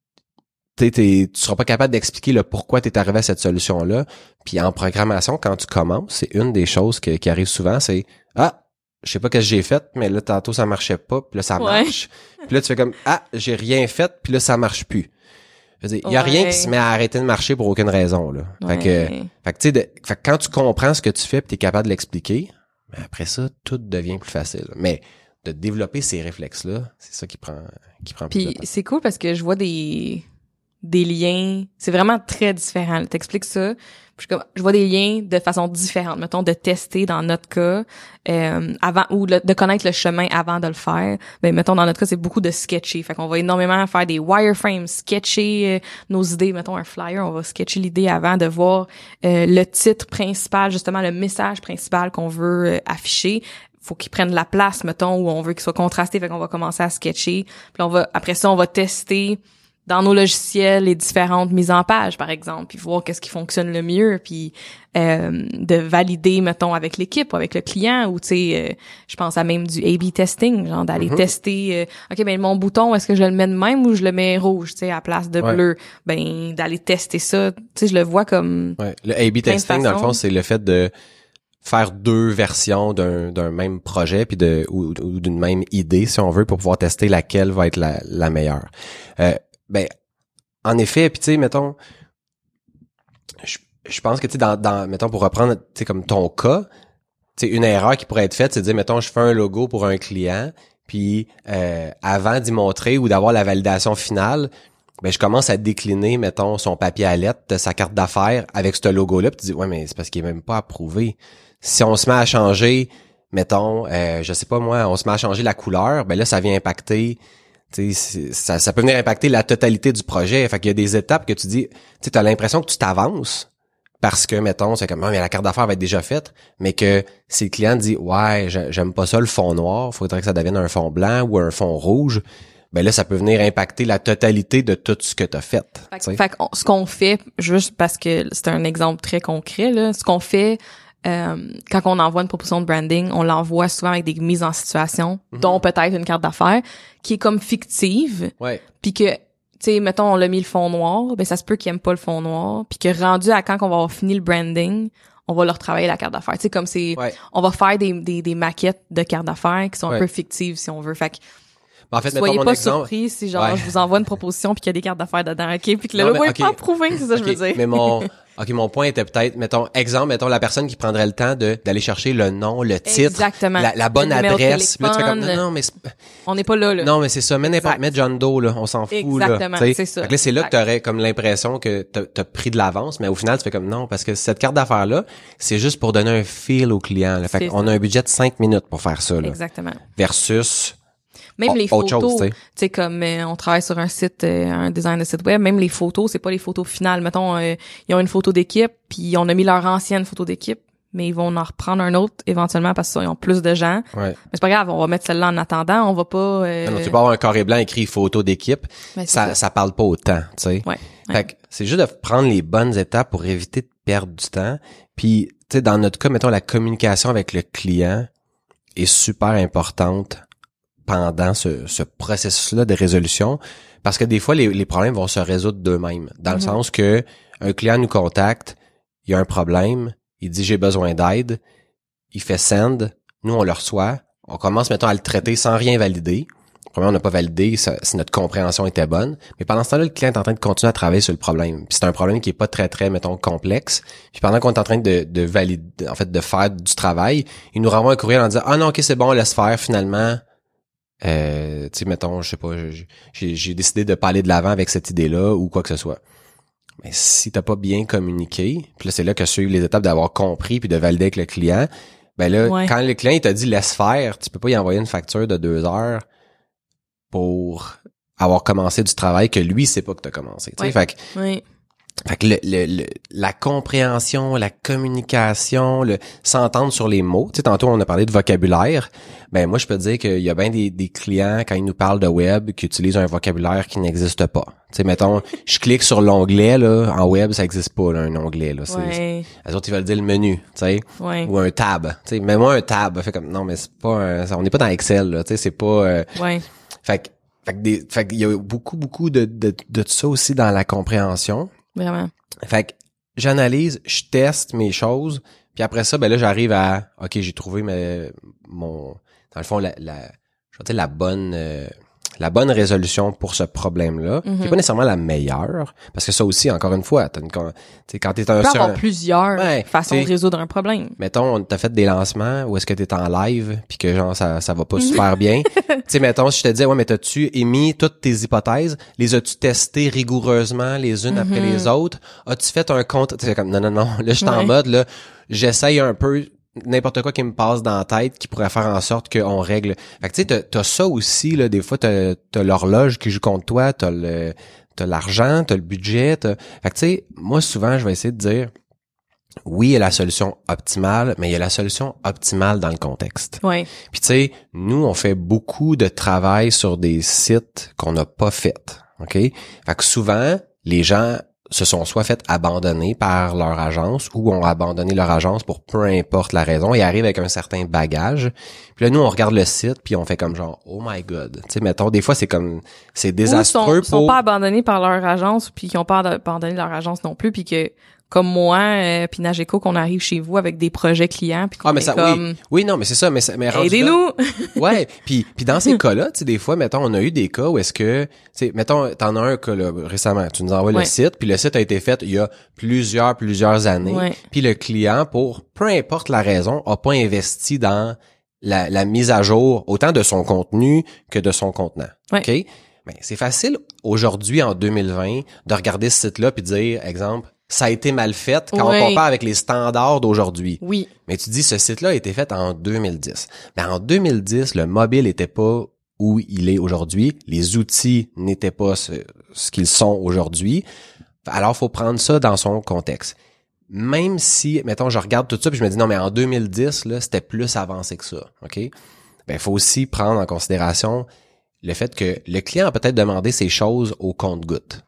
t'es, t'es- tu seras pas capable d'expliquer le pourquoi tu es arrivé à cette solution-là. Puis en programmation, quand tu commences, c'est une des choses que- qui arrive souvent, c'est Ah, je sais pas qu'est-ce que j'ai fait, mais là, tantôt, ça marchait pas, puis là, ça Ouais. marche. Puis là, tu fais comme Ah, j'ai rien fait, puis là, ça marche plus. Il y a rien Ouais. qui se met à arrêter de marcher pour aucune raison, là. Fait que, Ouais. fait que, tu sais, de- fait que quand tu comprends ce que tu fais pis t'es capable de l'expliquer, après ça, tout devient plus facile. Mais de développer ces réflexes-là, c'est ça qui prend, qui prend plus de Puis c'est cool parce que je vois des des liens, c'est vraiment très différent. T'expliques ça, je, vois des liens de façon différente. Mettons de tester dans notre cas euh, avant ou de connaître le chemin avant de le faire. Ben mettons dans notre cas c'est beaucoup de sketcher. Fait qu'on va énormément faire des wireframes, sketcher euh, nos idées. Mettons un flyer, on va sketcher l'idée avant de voir euh, le titre principal, justement le message principal qu'on veut euh, afficher faut qu'il prenne la place, mettons, où on veut qu'il soit contrasté, fait qu'on va commencer à sketcher. Puis on va, après ça, on va tester dans nos logiciels les différentes mises en page, par exemple, puis voir qu'est-ce qui fonctionne le mieux, puis euh, de valider, mettons, avec l'équipe, ou avec le client, ou tu sais, euh, je pense à même du A/B testing, genre d'aller Mhm. tester, euh, ok, ben mon bouton, est-ce que je le mets de même ou je le mets rouge, tu sais, à place de Ouais. bleu, ben d'aller tester ça, tu sais, je le vois comme Ouais. Le A/B testing, dans le fond, c'est le fait de faire deux versions d'un d'un même projet puis de ou, ou d'une même idée si on veut pour pouvoir tester laquelle va être la, la meilleure. Euh, ben en effet, puis tu sais mettons je, je pense que tu sais dans, dans mettons pour reprendre tu sais comme ton cas, tu sais une erreur qui pourrait être faite c'est de dire mettons je fais un logo pour un client puis euh, avant d'y montrer ou d'avoir la validation finale, ben je commence à décliner mettons son papier à lettres sa carte d'affaires avec ce logo là puis tu dis ouais mais c'est parce qu'il est même pas approuvé. Si on se met à changer mettons euh, je sais pas moi, on se met à changer la couleur, ben là ça vient impacter ça, ça peut venir impacter la totalité du projet. Fait qu'il y a des étapes que tu dis, tu as l'impression que tu t'avances parce que, mettons, c'est comme, Ah, mais la carte d'affaires va être déjà faite, mais que si le client dit, ouais, j'ai- j'aime pas ça le fond noir, faudrait que ça devienne un fond blanc ou un fond rouge, ben là, ça peut venir impacter la totalité de tout ce que tu as fait. Fait, fait ce qu'on fait, juste parce que c'est un exemple très concret, là, ce qu'on fait euh, quand on envoie une proposition de branding, on l'envoie souvent avec des mises en situation, Mhm. dont peut-être une carte d'affaires, qui est comme fictive, Ouais. puis que, tu sais, mettons, on l'a mis le fond noir, ben ça se peut qu'il aime pas le fond noir, puis que rendu à quand on va avoir fini le branding, on va leur travailler la carte d'affaires. Tu sais, comme c'est, Ouais. on va faire des, des, des maquettes de cartes d'affaires qui sont Ouais. un peu fictives, si on veut. Fait que, Ben, en fait, soyez pas exemple. surpris si genre Ouais. je vous envoie une proposition puis qu'il y a des cartes d'affaires dedans, ok, puis que le Non, logo mais, est pas approuvé, c'est ça que je veux dire. Mais mon, <laughs> ok, mon point était peut-être, mettons, exemple, mettons la personne qui prendrait le temps de d'aller chercher le nom, le titre, Exactement. la, la bonne adresse. Puis là, tu fais comme, non, mais On n'est pas là, là. Non, mais c'est ça. Mets n'importe, mets John Doe, là. On s'en fout, Exactement, là. c'est ça. Fait que là, c'est là que t'aurais comme l'impression que t'as, t'as pris de l'avance, mais au final, tu fais comme non, parce que cette carte d'affaires-là, c'est juste pour donner un feel au client, là. Fait qu'on a un budget de 5 minutes pour faire ça, là. Exactement. Versus, Même les photos, tu sais. comme euh, on travaille sur un site, euh, un design de site web, même les photos, c'est pas les photos finales. Mettons, euh, ils ont une photo d'équipe, puis on a mis leur ancienne photo d'équipe, mais ils vont en reprendre un autre éventuellement parce qu'ils ont plus de gens. ouais. Mais c'est pas grave, on va mettre celle-là en attendant, on va pas... euh, Non, non, tu peux avoir un carré blanc écrit photo d'équipe. mais c'est Ça, ça parle pas autant, tu sais. Ouais. Fait que c'est juste de prendre les bonnes étapes pour éviter de perdre du temps. Puis, tu sais, dans notre cas, mettons, la communication avec le client est super importante pendant ce, ce processus-là de résolution. Parce que des fois, les, les problèmes vont se résoudre d'eux-mêmes. Dans le Mhm. sens que un client nous contacte, il y a un problème, il dit j'ai besoin d'aide, il fait send, nous on le reçoit, on commence mettons à le traiter sans rien valider. Premièrement, on n'a pas validé si notre compréhension était bonne. Mais pendant ce temps-là, le client est en train de continuer à travailler sur le problème. Puis c'est un problème qui est pas très, très, mettons, complexe. Puis pendant qu'on est en train de, de valider, en fait, de faire du travail, il nous renvoie un courriel en disant, ah non, ok, c'est bon, laisse faire, finalement. Euh, tu sais, mettons, je sais pas, j'ai décidé de pas aller de l'avant avec cette idée-là ou quoi que ce soit. Mais si t'as pas bien communiqué, puis là, c'est là que suivent les étapes d'avoir compris puis de valider avec le client, ben là, Ouais. quand le client il t'a dit laisse faire, tu peux pas y envoyer une facture de deux heures pour avoir commencé du travail que lui sait pas que t'as commencé. tu sais. Ouais. Fait que. Fait que le, le- le- la compréhension, la communication, le s'entendre sur les mots. Tu sais, tantôt on a parlé de vocabulaire. Ben moi je peux te dire qu'il y a bien des, des clients quand ils nous parlent de web qui utilisent un vocabulaire qui n'existe pas. Tu sais, mettons, <laughs> je clique sur l'onglet là, en web ça existe pas là, un onglet là. Ouais. Les autres ils veulent dire le menu, tu sais, Ouais. ou un tab. Tu sais, mais moi un tab, fait comme non mais c'est pas, un- on n'est pas dans Excel là. Tu sais, c'est pas. euh, Ouais. fait que, fait que des, fait qu'il y a beaucoup beaucoup de, de de ça aussi dans la compréhension. Vraiment. Fait que j'analyse, je teste mes choses, puis après ça, ben là, j'arrive à OK, j'ai trouvé mes, mon dans le fond la, la je vais dire la bonne euh, la bonne résolution pour ce problème-là, qui est pas nécessairement la meilleure, parce que ça aussi, encore une fois, t'as une, t'sais, quand t'es un, y sur avoir plusieurs Ouais, façons de t'sais- résoudre un problème. mettons, on t'a fait des lancements où est-ce que t'es en live puis que genre ça ça va pas Mhm. super bien. <laughs> tu sais, mettons, si je te disais, ouais, mais t'as-tu émis toutes tes hypothèses? Les as-tu testées rigoureusement les unes après Mhm. les autres? As-tu fait un compte? Tu sais, comme, non, non, non. Là, je suis en mode, là, j'essaye un peu n'importe quoi qui me passe dans la tête qui pourrait faire en sorte qu'on règle. Fait que tu sais, t'as, ça aussi, là, des fois, t'as, t'as l'horloge qui joue contre toi, t'as le, t'as l'argent, t'as le budget, t'as... Fait que tu sais, moi, souvent, je vais essayer de dire, oui, il y a la solution optimale, mais il y a la solution optimale dans le contexte. Ouais. Puis tu sais, nous, on fait beaucoup de travail sur des sites qu'on n'a pas fait. OK? Fait que souvent, les gens se sont soit fait abandonner par leur agence ou ont abandonné leur agence pour peu importe la raison et arrivent avec un certain bagage. Puis là, nous, on regarde le site puis on fait comme genre, oh my god. Tu sais, mettons, des fois, c'est comme, c'est Ou désastreux sont, sont pas abandonnés par leur agence, puis qui ont pas abandonné leur agence non plus, puis que comme moi, euh, puis Nageco, qu'on arrive chez vous avec des projets clients, puis qu'on Ah, mais est ça, comme oui. Oui, non, mais c'est ça, mais, mais aidez-nous. Ouais, puis puis dans ces cas-là, tu sais des fois mettons on a eu des cas où est-ce que tu sais mettons t'en as un cas là, récemment, tu nous envoies Ouais. le site, puis le site a été fait il y a plusieurs plusieurs années, puis le client pour peu importe la raison a pas investi dans la, la mise à jour autant de son contenu que de son contenant. Ouais. OK? Ben c'est facile aujourd'hui en 2020 de regarder ce site-là puis de dire exemple ça a été mal fait quand on compare avec les standards d'aujourd'hui. Oui. Mais tu dis, ce site-là a été fait en 2010. Mais en 2010, le mobile était pas où il est aujourd'hui. Les outils n'étaient pas ce, ce qu'ils sont aujourd'hui. Alors, faut prendre ça dans son contexte. Même si, mettons, je regarde tout ça puis je me dis, non, mais en 2010, là, c'était plus avancé que ça. OK? Ben, faut aussi prendre en considération le fait que le client a peut-être demandé ces choses au compte-goutte.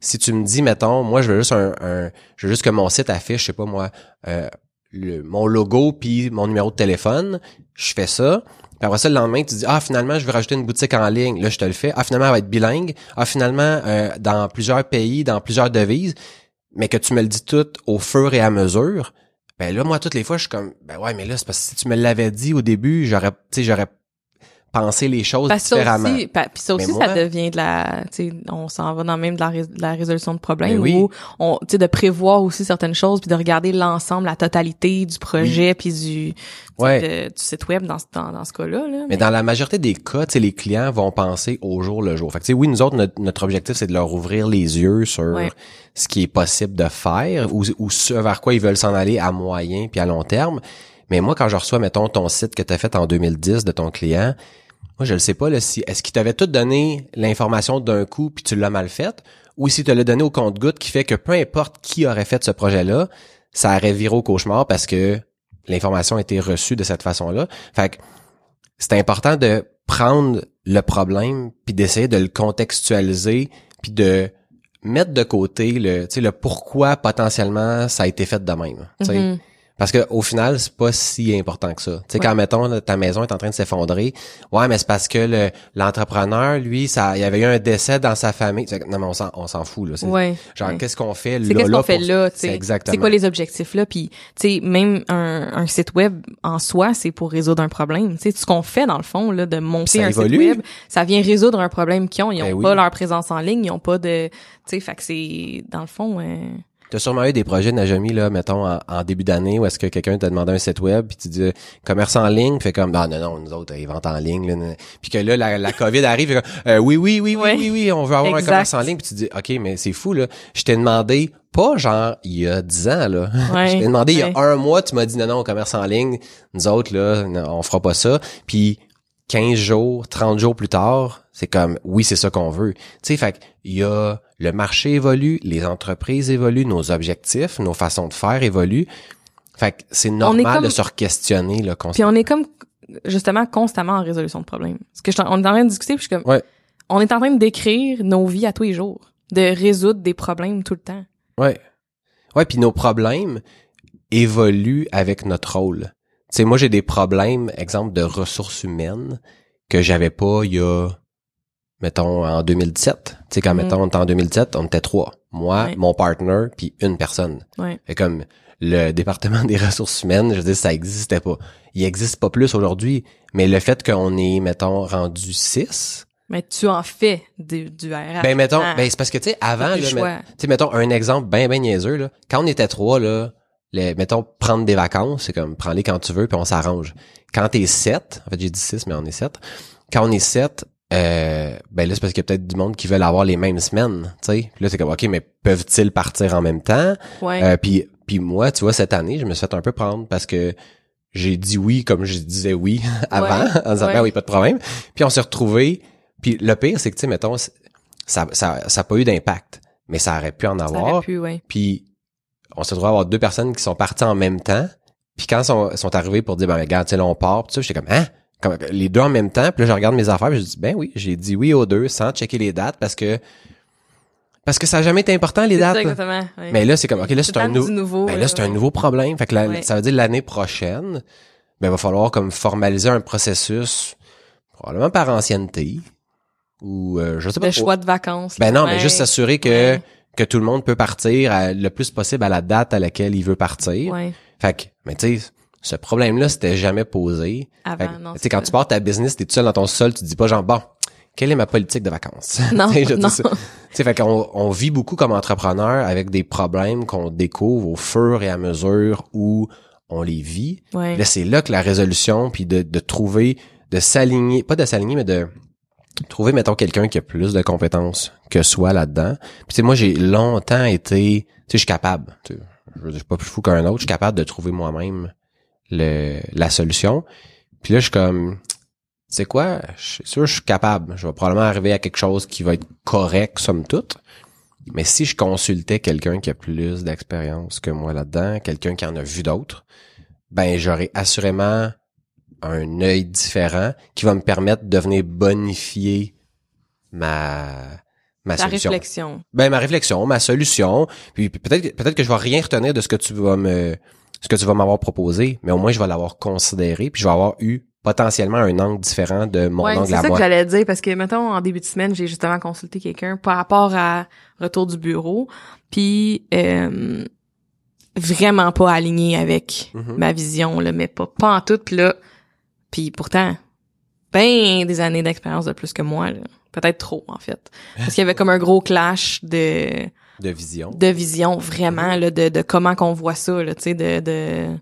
Si tu me dis, mettons, moi, je veux juste un, un- je veux juste que mon site affiche, je sais pas moi, euh, le- mon logo puis mon numéro de téléphone, je fais ça. Puis après ça, le lendemain, tu dis, ah, finalement, je veux rajouter une boutique en ligne. Là, je te le fais. Ah, finalement, elle va être bilingue. Ah, finalement, euh, dans plusieurs pays, dans plusieurs devises. Mais que tu me le dis tout au fur et à mesure. Ben là, moi, toutes les fois, je suis comme, ben ouais, mais là, c'est parce que si tu me l'avais dit au début, j'aurais, tu sais, j'aurais pensé les choses Parce différemment. aussi, pa- puis ça aussi, moi- ça devient de la, on s'en va dans même de la, rés- de la résolution de problèmes Mais oui. où on, tu sais, de prévoir aussi certaines choses puis de regarder l'ensemble, la totalité du projet puis du, Ouais. de- du site web dans, ce- dans, dans ce cas-là, là. Mais dans la majorité des cas, tu sais, les clients vont penser au jour le jour. Fait que, tu sais, oui, nous autres, notre, notre objectif, c'est de leur ouvrir les yeux sur Ouais. ce qui est possible de faire ou, ou ce vers quoi ils veulent s'en aller à moyen puis à long terme. Mais moi, quand je reçois, mettons, ton site que tu as fait en 2010 de ton client, moi, je le sais pas, là, si, est-ce qu'il t'avait tout donné l'information d'un coup puis tu l'as mal faite? Ou si tu l'as donné au compte-goutte qui fait que peu importe qui aurait fait ce projet-là, ça aurait viré au cauchemar parce que l'information a été reçue de cette façon-là. Fait que c'est important de prendre le problème puis d'essayer de le contextualiser puis de mettre de côté le le pourquoi potentiellement ça a été fait de même sais. Parce que au final c'est pas si important que ça tu sais quand mettons ta maison est en train de s'effondrer ouais mais c'est parce que le l'entrepreneur lui ça il y avait eu un décès dans sa famille Tu sais, non mais on s'en on s'en fout là Ouais. genre ouais. qu'est-ce qu'on fait là C'est qu'est-ce qu'on fait là, exactement C'est quoi les objectifs là, puis tu sais même un, un site web en soi, c'est pour résoudre un problème. Tu sais tout ce qu'on fait dans le fond là de monter un évolue. site web, ça vient résoudre un problème qu'ils ont. Ils ont Ben oui. pas leur présence en ligne, ils ont pas de, tu sais, fait que c'est dans le fond. euh, T'as sûrement eu des projets Najami là, mettons en, en début d'année où est-ce que quelqu'un t'a demandé un site web puis tu dis commerce en ligne, fait comme ah non non nous autres ils vendent en ligne là, puis que là la, la Covid arrive, fait comme, Euh, oui oui oui oui oui oui on veut avoir Exact. un commerce en ligne puis tu dis ok mais c'est fou là, je t'ai demandé pas genre il y a 10 ans là, <laughs> Ouais, je t'ai demandé il y a un mois tu m'as dit non non commerce en ligne, nous autres là non, on fera pas ça. Puis 15 jours, 30 jours plus tard, c'est comme oui, c'est ça qu'on veut. Tu sais, fait il y a le marché évolue, les entreprises évoluent, nos objectifs, nos façons de faire évoluent. Fait que c'est normal comme- de se re-questionner là Puis constamment. on est comme justement constamment en résolution de problèmes. Parce que je on est en train de discuter, puis je suis comme Ouais. on est en train de décrire nos vies à tous les jours, de résoudre des problèmes tout le temps. Ouais. Ouais, puis nos problèmes évoluent avec notre rôle. Tu sais, moi j'ai des problèmes, exemple de ressources humaines que j'avais pas il y a mettons en 2017. Tu sais quand Mhm. mettons on était en 2017, on était trois. Moi, mon partner puis une personne. Ouais. Fait comme le <laughs> département des ressources humaines, je veux dire, ça existait pas. Il existe pas plus aujourd'hui, mais le fait qu'on est, mettons, rendu 6, Mais tu en fais du, du RH. Ben mettons, Ah. ben c'est parce que tu sais avant tu sais mettons un exemple ben ben niaiseux là, quand on était trois là, les, mettons prendre des vacances, c'est comme prends-les quand tu veux puis on s'arrange. Quand t'es sept, en fait j'ai dit six mais on est sept. Quand on est sept, euh, ben là c'est parce qu'il y a peut-être du monde qui veulent avoir les mêmes semaines, tu sais. Puis là c'est comme ok mais peuvent-ils partir en même temps? Ouais. Euh, Puis puis moi tu vois cette année je me suis fait un peu prendre parce que j'ai dit oui comme je disais oui <laughs> avant Ouais, en disant ouais. ben oui pas de problème. Puis on s'est retrouvés puis le pire, c'est que, tu sais, mettons, ça, ça, ça a pas eu d'impact, mais ça aurait pu en ça avoir. aurait pu, ouais. Puis, on s'est retrouvé à avoir deux personnes qui sont parties en même temps. Puis quand sont, sont arrivés pour dire, ben, regarde, tu sais, là, on part, puis ça, j'étais comme, hein? Comme, les deux en même temps. Puis là, je regarde mes affaires, puis je dis, ben oui, j'ai dit oui aux deux sans checker les dates parce que, parce que ça a jamais été important, les dates. ça, exactement. Mais là, c'est comme, OK, là, c'est un, nou- nouveau. ben là, c'est un nouveau problème. Fait que la- Ouais. ça veut dire l'année prochaine, ben, il va falloir comme formaliser un processus, probablement par ancienneté, ou euh, je sais pas Le choix de vacances. Ben non, mais juste s'assurer que. Que tout le monde peut partir à- le plus possible à la date à laquelle il veut partir. Ouais. Fait que, mais tu sais, ce problème-là, c'était jamais posé. Tu sais, quand tu pars ta business, t'es tout seul dans ton sol, tu te dis pas genre, bon, quelle est ma politique de vacances? <laughs> Non, Tu sais, je non. ça. Tu sais, fait qu'on on vit beaucoup comme entrepreneur avec des problèmes qu'on découvre au fur et à mesure où on les vit. Ouais. Là, c'est là que la résolution, puis de, de trouver, de s'aligner, pas de s'aligner, mais de trouver, mettons, quelqu'un qui a plus de compétences que soi là-dedans. Puis tu moi, j'ai longtemps été, tu sais, je suis capable. je suis pas plus fou qu'un autre. Je suis capable de trouver moi-même le la solution. Puis là, je suis comme, sais quoi, je suis sûr, je suis capable. Je vais probablement arriver à quelque chose qui va être correct, somme toute. Mais si je consultais quelqu'un qui a plus d'expérience que moi là-dedans, quelqu'un qui en a vu d'autres, ben j'aurais assurément un œil différent qui va me permettre de venir bonifier ma ma Ta solution. réflexion. Ben ma réflexion, ma solution, puis peut-être que- peut-être que je vais rien retenir de ce que tu vas me ce que tu vas m'avoir proposé, mais au moins je vais l'avoir considéré, puis je vais avoir eu potentiellement un angle différent de mon Ouais, angle c'est à ça que moi. j'allais dire parce que mettons en début de semaine, j'ai justement consulté quelqu'un par rapport à retour du bureau, puis euh, vraiment pas aligné avec Mhm. ma vision là, mais pas pas en tout puis là. Puis pourtant ben des années d'expérience de plus que moi là. Peut-être trop en fait. Parce qu'il y avait comme un gros clash de de vision. de vision vraiment là de, de comment qu'on voit ça là tu sais de de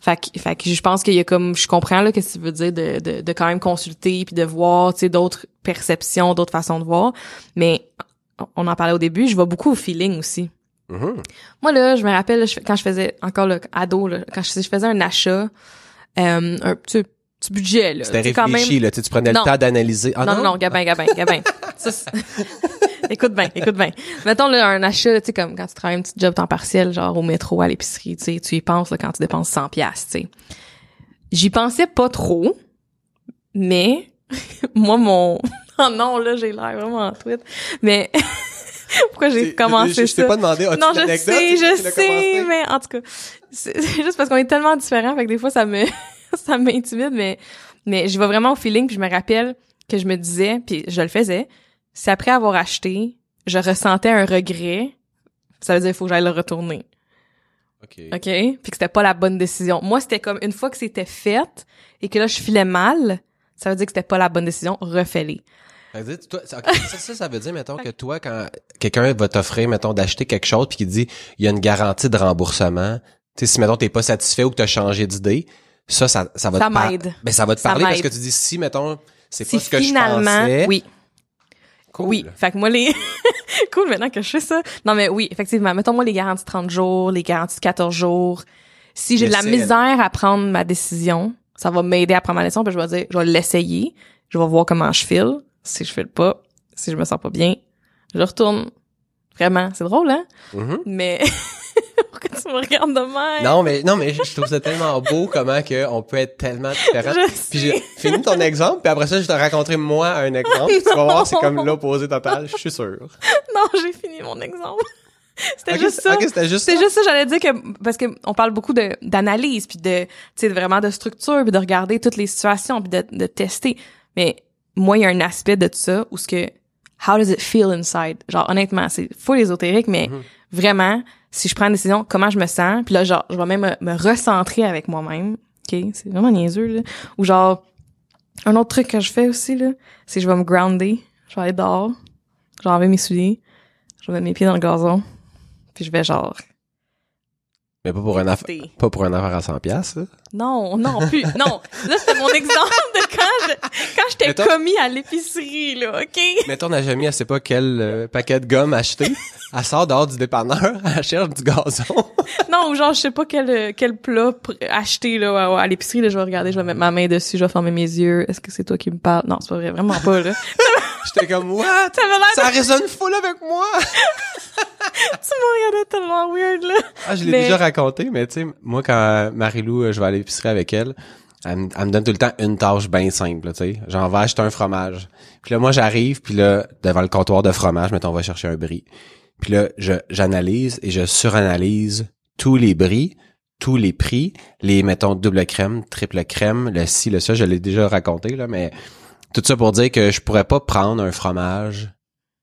fait que, fait que je pense qu'il y a comme je comprends là qu'est-ce que tu veux dire de, de de quand même consulter puis de voir tu sais d'autres perceptions d'autres façons de voir mais on en parlait au début je vois beaucoup au feeling aussi Mhm. moi là je me rappelle là, je- quand je faisais encore le ado là, quand je, je faisais un achat euh, un petit, petit budget là C'était réfléchi, là, tu sais, tu prenais Non. le temps d'analyser. Ah, non, non, non, Gabin, Gabin, Gabin. <laughs> Ça, c'est- <laughs> écoute bien, écoute bien. Mettons là, un achat, tu sais, comme quand tu travailles un petit job temps partiel, genre au métro, à l'épicerie, tu sais, tu y penses là, quand tu dépenses 100 pièces, tu sais. J'y pensais pas trop, mais <laughs> moi, mon... Oh non, là, j'ai l'air vraiment en tweet. Mais pourquoi j'ai commencé je, ça? t'ai pas demandé, as-tu non, une je anecdote? sais, Tu je l'as sais, commencé? mais en tout cas, c'est c'est juste parce qu'on est tellement différents, fait que des fois ça me <laughs> ça m'intimide, mais mais je vais vraiment au feeling, puis je me rappelle que je me disais, puis je le faisais, si après avoir acheté, je ressentais un regret, ça veut dire il faut que j'aille le retourner, OK. ok, puis que c'était pas la bonne décision. Moi, c'était comme une fois que c'était fait et que là je filais mal, ça veut dire que c'était pas la bonne décision, refais-les. Ça veut dire, toi, ça, ça veut dire, mettons, que toi, quand quelqu'un va t'offrir, mettons, d'acheter quelque chose puis qu'il dit, il y a une garantie de remboursement, tu sais, si, mettons, t'es pas satisfait ou que t'as changé d'idée, ça, ça, ça va Ça te m'aide. Ben, ça va te Ça parler parce que tu dis, si, mettons, c'est Si pas ce que je finalement, pensais? oui, Cool. Oui, fait que moi les <laughs> cool maintenant que je fais ça. Non mais oui, effectivement, mettons moi les garanties de 30 jours, les garanties de 14 jours. Si j'ai de la misère à prendre ma décision, ça va m'aider à prendre ma décision, puis je vais dire je vais l'essayer, je vais voir comment je file. Si je file pas, si je me sens pas bien, je retourne. Vraiment, c'est drôle hein? Mhm. Mais <laughs> <laughs> pourquoi tu me regardes de même? Non, mais, non, mais je trouve ça tellement beau comment que on peut être tellement différent. Je Puis j'ai fini ton exemple, puis après ça, je te raconterai moi un exemple. tu vas voir, c'est comme l'opposé total, je suis sûr. <laughs> Non, j'ai fini mon exemple. <laughs> C'était juste ça. ok, c'était juste C'est ça. juste ça, j'allais dire que parce que on parle beaucoup de d'analyse puis de tu sais vraiment de structure puis de regarder toutes les situations puis de, de tester. Mais moi il y a un aspect de ça où ce que how does it feel inside? Genre honnêtement, c'est full ésotérique mais Mhm. vraiment si je prends une décision, comment je me sens Puis là genre je vais même me, me recentrer avec moi-même. OK, c'est vraiment niaiseux là. Ou genre Un autre truc que je fais aussi, là, c'est que je vais me grounder. Je vais aller dehors. Je vais enlever mes souliers. Je vais mettre mes pieds dans le gazon. Puis je vais genre... Mais pas pour un affaire, pas pour un affaire à 100 pièces. Non, non, plus. Non. Là, c'était mon exemple de quand je, quand j'étais commis à l'épicerie, là, OK? Mettons, Najami, elle sait pas quel euh, paquet de gomme acheter. Elle sort dehors du dépanneur, <laughs> elle cherche du gazon. Non, ou genre, je sais pas quel, euh, quel plat acheter, là, à, à l'épicerie, là, je vais regarder, je vais mettre ma main dessus, je vais fermer mes yeux. Est-ce que c'est toi qui me parles? Non, c'est pas vrai, vraiment pas, là. J'étais comme, <laughs> what? Ça résonne full avec moi! <laughs> Tu me regardais tellement weird, là. Ah, je l'ai Mais- déjà raconté, mais tu sais, moi, quand Marilou, euh, je vais à l'épicerie avec elle, elle, me- elle me donne tout le temps une tâche bien simple, tu sais. J'en vais acheter un fromage. Puis là, moi, j'arrive, puis là, devant le comptoir de fromage, mettons, on va chercher un brie. Puis là, j'analyse et je suranalyse tous les bris, tous les prix, les, mettons, double crème, triple crème, le ci, le ça, je l'ai déjà raconté, là, mais tout ça pour dire que je pourrais pas prendre un fromage,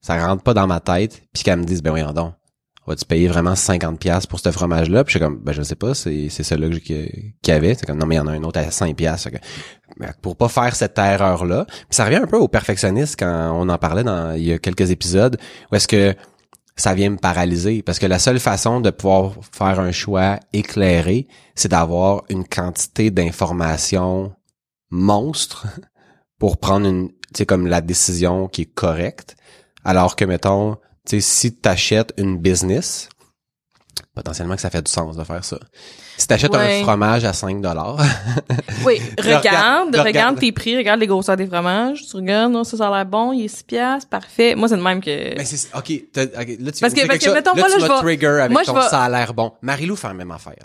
ça rentre pas dans ma tête, puis qu'elle me dise, ben voyons donc, vas-tu payer vraiment 50 pièces pour ce fromage-là? Puis je suis comme, ben je sais pas, c'est, c'est celui-là que j'ai- qu'il y avait. C'est comme, non, mais il y en a un autre à 5 pièces. Pour pas faire cette erreur-là. Puis ça revient un peu au perfectionniste quand on en parlait dans il y a quelques épisodes, où est-ce que ça vient me paralyser. Parce que la seule façon de pouvoir faire un choix éclairé, c'est d'avoir une quantité d'informations monstre <laughs> pour prendre une, tu comme la décision qui est correcte. Alors que, mettons, tu sais, si t'achètes une business, potentiellement que ça fait du sens de faire ça. Si t'achètes Ouais. un fromage à 5 dollars, <laughs> Oui, Tu regarde, tu regarde, tes prix, regarde les grosseurs des fromages, tu regardes, non, ça, ça a l'air bon, il est 6 piastres, parfait. Moi, c'est de même que... mais c'est ok, là tu Parce que- parce que, chose, mettons, là, moi, tu là, m'as vais- trigger avec moi, ton ça a l'air bon. Marilou fait la même affaire.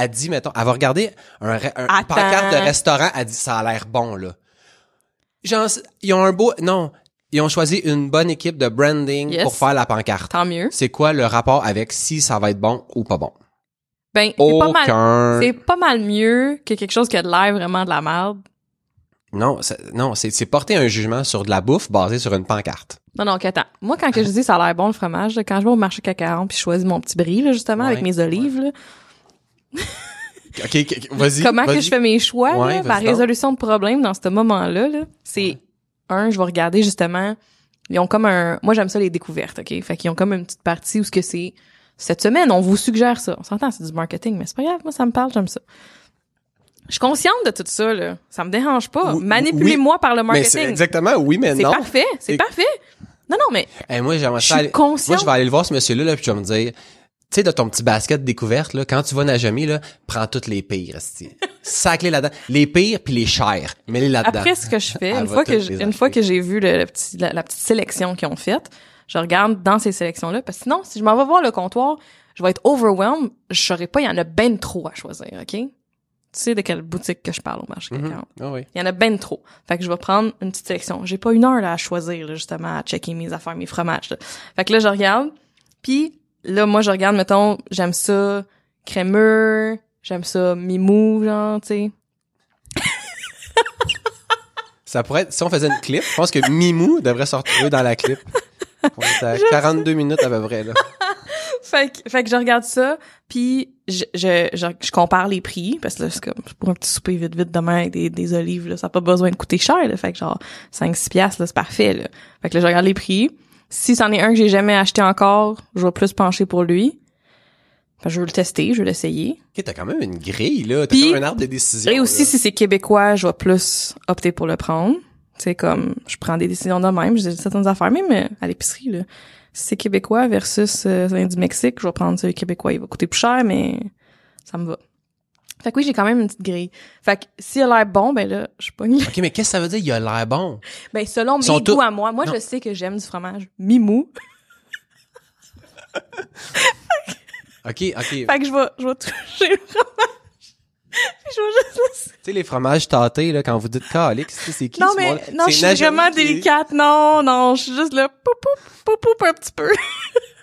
Elle dit mettons, elle va regarder un, un pancarte de restaurant, elle dit ça a l'air bon là. Genre ils ont un beau non, ils ont choisi une bonne équipe de branding Yes. pour faire la pancarte. Tant mieux. C'est quoi le rapport avec si ça va être bon ou pas bon? Ben, c'est pas mal, Aucun. c'est pas mal mieux que quelque chose qui a de l'air vraiment de la merde. Non, c'est- non, c'est porter un jugement sur de la bouffe basé sur une pancarte. Non, non, attends. Moi, quand que je dis ça a l'air bon, le fromage, là, quand je vais au marché cacaron puis je choisis mon petit brie, là, justement, Ouais, avec mes olives, là, <laughs> OK, vas-y. comment que je fais mes choix, Ouais, là, ma résolution de problème dans ce moment-là, là, c'est, un, je vais regarder, justement, ils ont comme un, moi, j'aime ça, les découvertes, ok? Fait qu'ils ont comme une petite partie où ce que c'est, cette semaine, on vous suggère ça. On s'entend, c'est du marketing, mais c'est pas grave, moi, ça me parle, j'aime ça. Je suis consciente de tout ça, là. Ça me dérange pas. Oui, Manipulez-moi par le Mais c'est marketing. exactement oui mais C'est non. parfait, c'est parfait. Non, non, mais Eh, moi j'aimerais je ça suis aller-. Moi, je vais aller le voir, ce monsieur-là, là, puis je vais me dire, tu sais, de ton petit basket découverte, là, quand tu vas Najami, là, prends toutes les pires. Sac-les là-dedans. Les pires puis les chers. Mets-les là-dedans. Après, ce que je fais, une fois que toutes je- les une fois acheter. que j'ai vu le, le petit, la, la petite sélection qu'ils ont faite, je regarde dans ces sélections-là, parce que sinon, si je m'en vais voir le comptoir, je vais être overwhelmed, je saurais pas, il y en a ben trop à choisir, OK? Tu sais de quelle boutique que je parle au marché. Ah oui. Il y en a ben trop. Fait que je vais prendre une petite sélection. J'ai pas une heure là, à choisir, là, justement, à checker mes affaires, mes fromages. là. Fait que là, je regarde. Puis là, moi, je regarde, mettons, j'aime ça crémeux, j'aime ça mi-mou, genre, tu sais. <laughs> Ça pourrait être, si on faisait une clip, je pense que Mimou devrait se retrouver dans la clip. On est à <laughs> 42 minutes à peu près, là. <laughs> fait que, fait que je regarde ça, puis je, je, je, je compare les prix, parce que là, c'est comme pour un petit souper vite vite demain avec des, des olives, là, ça n'a pas besoin de coûter cher, là, fait que genre 5-6 piastres, là, c'est parfait. Là. Fait que là, je regarde les prix. Si c'en est un que j'ai jamais acheté encore, je vais plus pencher pour lui. Que je veux le tester, je veux l'essayer. Ok, t'as quand même une grille, là. T'as comme un arbre de décision. Et aussi, là. si c'est québécois, je vais plus opter pour le prendre. C'est comme, je prends des décisions de même, j'ai certaines affaires, même euh, à l'épicerie, là. Si c'est québécois versus euh, du Mexique, je vais prendre celui québécois. Il va coûter plus cher, mais ça me va. Fait que oui, j'ai quand même une petite grille. Fait que s'il a l'air bon, ben là, je pogne. Ok, mais qu'est-ce que ça veut dire? Il a l'air bon? Ben selon mes Sont goûts tous- à moi, moi Non. je sais que j'aime du fromage mi-mou. <laughs> Ok, ok. Tu Fait que je vais, je vais toucher le fromage. Puis je vais juste laisser- sais, les fromages tâtés, là, quand vous dites calique, c'est c'est qui Non ce mais non, C'est je suis Najami vraiment qui- délicate. Non, non, je suis juste là poup poup poup poup un petit peu. <laughs>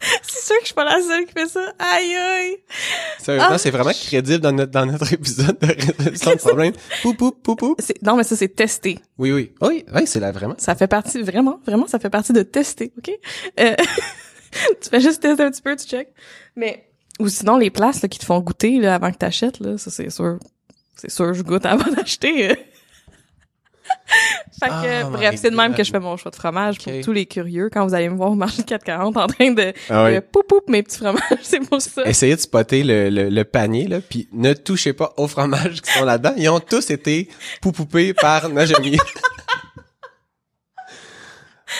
<laughs> c'est sûr que je suis pas la seule qui fait ça. Aïe aïe. Sérieusement, Ah. c'est vraiment crédible dans notre, dans notre <laughs> épisode de résolution de <laughs> problème. Pou, pou, pou, pou. Non mais ça c'est testé. Oui, oui. Oui, oui, c'est là, vraiment. Ça fait partie vraiment, vraiment, ça fait partie de tester, ok? Euh, Tu fais juste tester un petit peu, tu check. Mais ou sinon les places là, qui te font goûter là avant que t'achètes là, ça c'est sûr, c'est sûr je goûte avant d'acheter. <laughs> Fait que, Oh bref, c'est de même que je fais mon choix de fromage pour tous les curieux. Quand vous allez me voir au marché de 440 en train de, Ah oui. de poup poup mes petits fromages, <laughs> c'est pour ça. Essayez de spotter le, le, le panier, là, puis ne touchez pas aux fromages qui sont là-dedans. Ils ont tous été poupoupés par Najami. <laughs>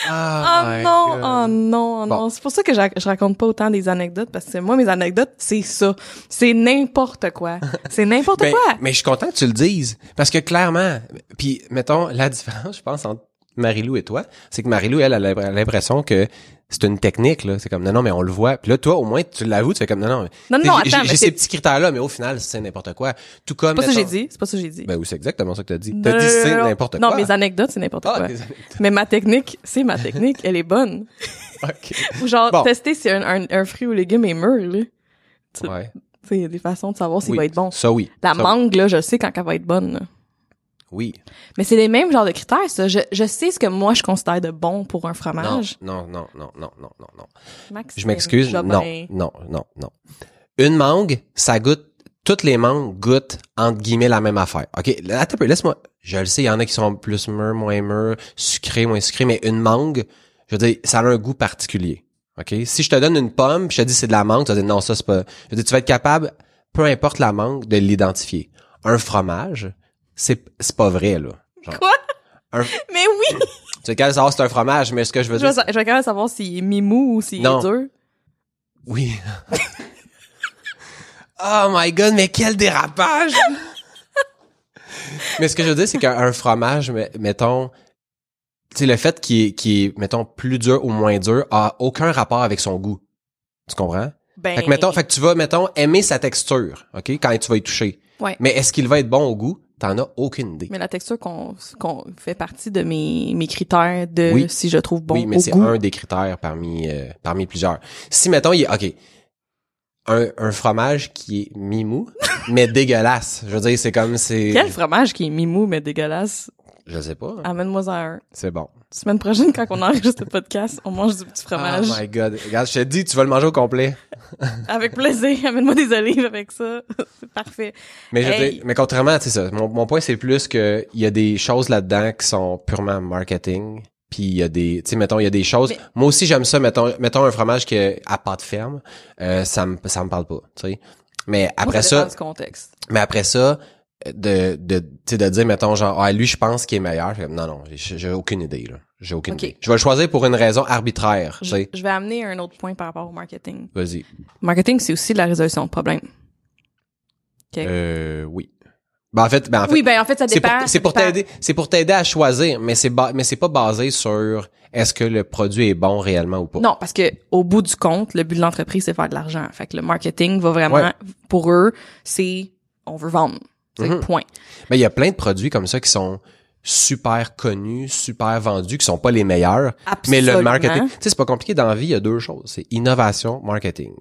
Oh non, oh non, oh non. Bon. C'est pour ça que je, je raconte pas autant des anecdotes parce que moi, mes anecdotes, c'est ça. C'est n'importe quoi. <laughs> C'est n'importe Ben, quoi. mais je suis content que tu le dises. Parce que clairement, puis mettons, la différence, je pense, entre Marilou et toi, c'est que Marilou, elle, elle a l'impression que c'est une technique, là. C'est comme, non, non, mais on le voit. Puis là, toi, au moins, tu l'avoues, tu fais comme, non, non. Non, non, j'ai- attends, J'ai ces petits critères-là, mais au final, c'est n'importe quoi. Tout comme. C'est pas ça que j'ai mettons- dit. C'est pas ça que j'ai dit. Ben oui, c'est exactement ça que t'as dit. Non, T'as dit c'est non, non. n'importe Non, quoi. mes anecdotes, c'est n'importe Ah, quoi. Mais ma technique, c'est ma technique. Elle est bonne. <laughs> Ou genre, Bon. tester si un, un, un fruit ou légume est mûr, là. Tu Ouais. sais, il y a des façons de savoir s'il Oui. va être bon. Ça, oui. La Ça, mangue, là, je sais quand elle va être bonne, là. Oui. Mais c'est les mêmes genres de critères, ça. Je, je sais ce que moi, je considère de bon pour un fromage. non, non, non, non, non, non, non. Max, Je m'excuse. Non, non, non, non. Une mangue, ça goûte, toutes les mangues goûtent, entre guillemets, la même affaire. OK, attends un peu, laisse-moi. Je le sais, il y en a qui sont plus mûrs, moins mûrs, sucrés, moins sucrés, mais une mangue, je veux dire, ça a un goût particulier. OK? Si je te donne une pomme, je te dis c'est de la mangue, tu vas dire non, ça c'est pas. Je veux dire, tu vas être capable, peu importe la mangue, de l'identifier. Un fromage, c'est pas vrai, là. Genre, Quoi? un- <laughs> Mais oui! <laughs> tu es capable de savoir si c'est un fromage, mais ce que je veux je, dire. sa- je vais quand même savoir s'il est mi-mou ou s'il est dur. Oui. oh my god, mais quel dérapage! mais ce que je veux dire, c'est qu'un un fromage, me- mettons, tu sais, le fait qu'il est, qu'il est, mettons, plus dur ou moins dur a aucun rapport avec son goût. Tu comprends? Ben, Fait que, mettons, fait que tu vas, mettons, aimer sa texture, OK, quand tu vas y toucher. Ouais. Mais est-ce qu'il va être bon au goût? T'en as aucune idée. mais la texture qu'on qu'on fait partie de mes, mes critères de Oui. si je trouve bon oui, mais c'est un des critères parmi euh, parmi plusieurs. Si mettons il est OK. Un, un fromage qui est mi-mou, <laughs> mais dégueulasse. Je veux dire, c'est comme c'est Quel fromage qui est mi-mou mais dégueulasse? Je sais pas. hein. Amène-moi un. C'est bon. Semaine prochaine, quand on enregistre le podcast, on mange du petit fromage. Oh my god. Regarde, je te dis, tu vas le manger au complet. <laughs> Avec plaisir. Amène-moi des olives avec ça. <laughs> c'est parfait. Mais je Hey. mais contrairement, c'est ça. Mon, mon point c'est plus que il y a des choses là-dedans qui sont purement marketing. Puis il y a des, tu sais, mettons, il y a des choses. Mais- Moi aussi j'aime ça. Mettons, mettons un fromage qui est à pâte ferme, euh, ça me, ça me parle pas. Tu sais. Mais après Moi, ça, contexte. Mais après ça, de de tu sais, de dire mettons genre ah lui je pense qu'il est meilleur. Non non, j'ai aucune idée là. J'ai aucune idée. Je vais le choisir pour une raison arbitraire, tu Je, sais. je vais amener un autre point par rapport au marketing. Vas-y. Marketing, c'est aussi de la résolution de problèmes. Ok. Euh oui. Ben en fait, ben en fait oui, ben en fait, ça dépend. c'est pour t'aider, c'est pour t'aider à choisir, mais c'est mais c'est pas basé sur est-ce que le produit est bon réellement ou pas. Non, parce que au bout du compte, le but de l'entreprise, c'est faire de l'argent. Fait que le marketing va vraiment, Ouais. pour eux, c'est on veut vendre. C'est Mhm. point. Mais il y a plein de produits comme ça qui sont super connus, super vendus, qui sont pas les meilleurs. Mais le Absolument. marketing, tu sais, c'est pas compliqué dans la vie, il y a deux choses. C'est innovation, marketing.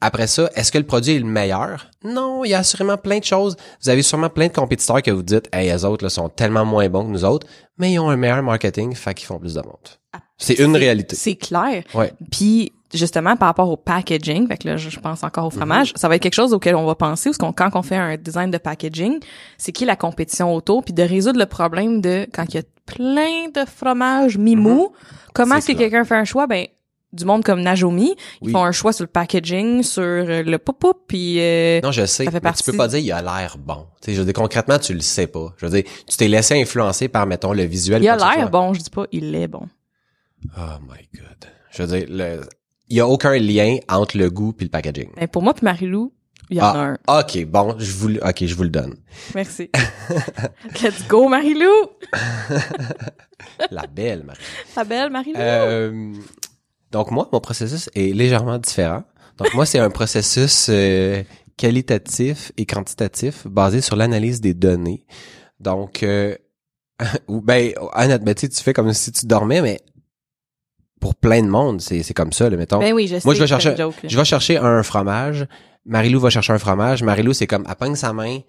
Après ça, est-ce que le produit est le meilleur? Non, il y a assurément plein de choses. Vous avez sûrement plein de compétiteurs que vous dites, hey, les autres, là, sont tellement moins bons que nous autres, mais ils ont un meilleur marketing, fait qu'ils font plus de ventes. C'est une réalité. C'est clair. Ouais. Puis justement par rapport au packaging, fait que là je pense encore au fromage, Mhm. ça va être quelque chose auquel on va penser parce qu'on quand on fait un design de packaging, c'est qui la compétition autour puis de résoudre le problème de quand il y a plein de fromages mi-mou, comment Mhm. C'est est-ce que quelqu'un fait un choix? Ben du monde comme Najomi, ils Oui. font un choix sur le packaging, sur euh, le pop puis euh, Non, je sais. Ça fait mais partie- Tu peux pas dire il a l'air bon. Tu sais, je veux dire, concrètement, tu le sais pas. Je veux dire, tu t'es laissé influencer par, mettons, le visuel. il a l'air soit. bon, je dis pas il est bon. Oh my god. Je veux dire, le, il y a aucun lien entre le goût puis le packaging. Mais pour moi puis Marilou, il y en a un. Ah, ok, bon, je vous, le- ok, je vous le donne. Merci. <laughs> Let's go Marilou. <laughs> La belle, Marie. Ta belle Marilou. Euh, donc moi, mon processus est légèrement différent. Donc moi, c'est un processus euh, qualitatif et quantitatif basé sur l'analyse des données. Donc, euh, <laughs> ou ben, honnêtement, tu sais, tu fais comme si tu dormais, mais pour plein de monde, c'est c'est comme ça, là, mettons. Ben oui, je sais. Moi, je vais que c'est chercher, une joke, là. je vais chercher un fromage. Marilou va chercher un fromage. Marilou, c'est comme, elle pogne sa main,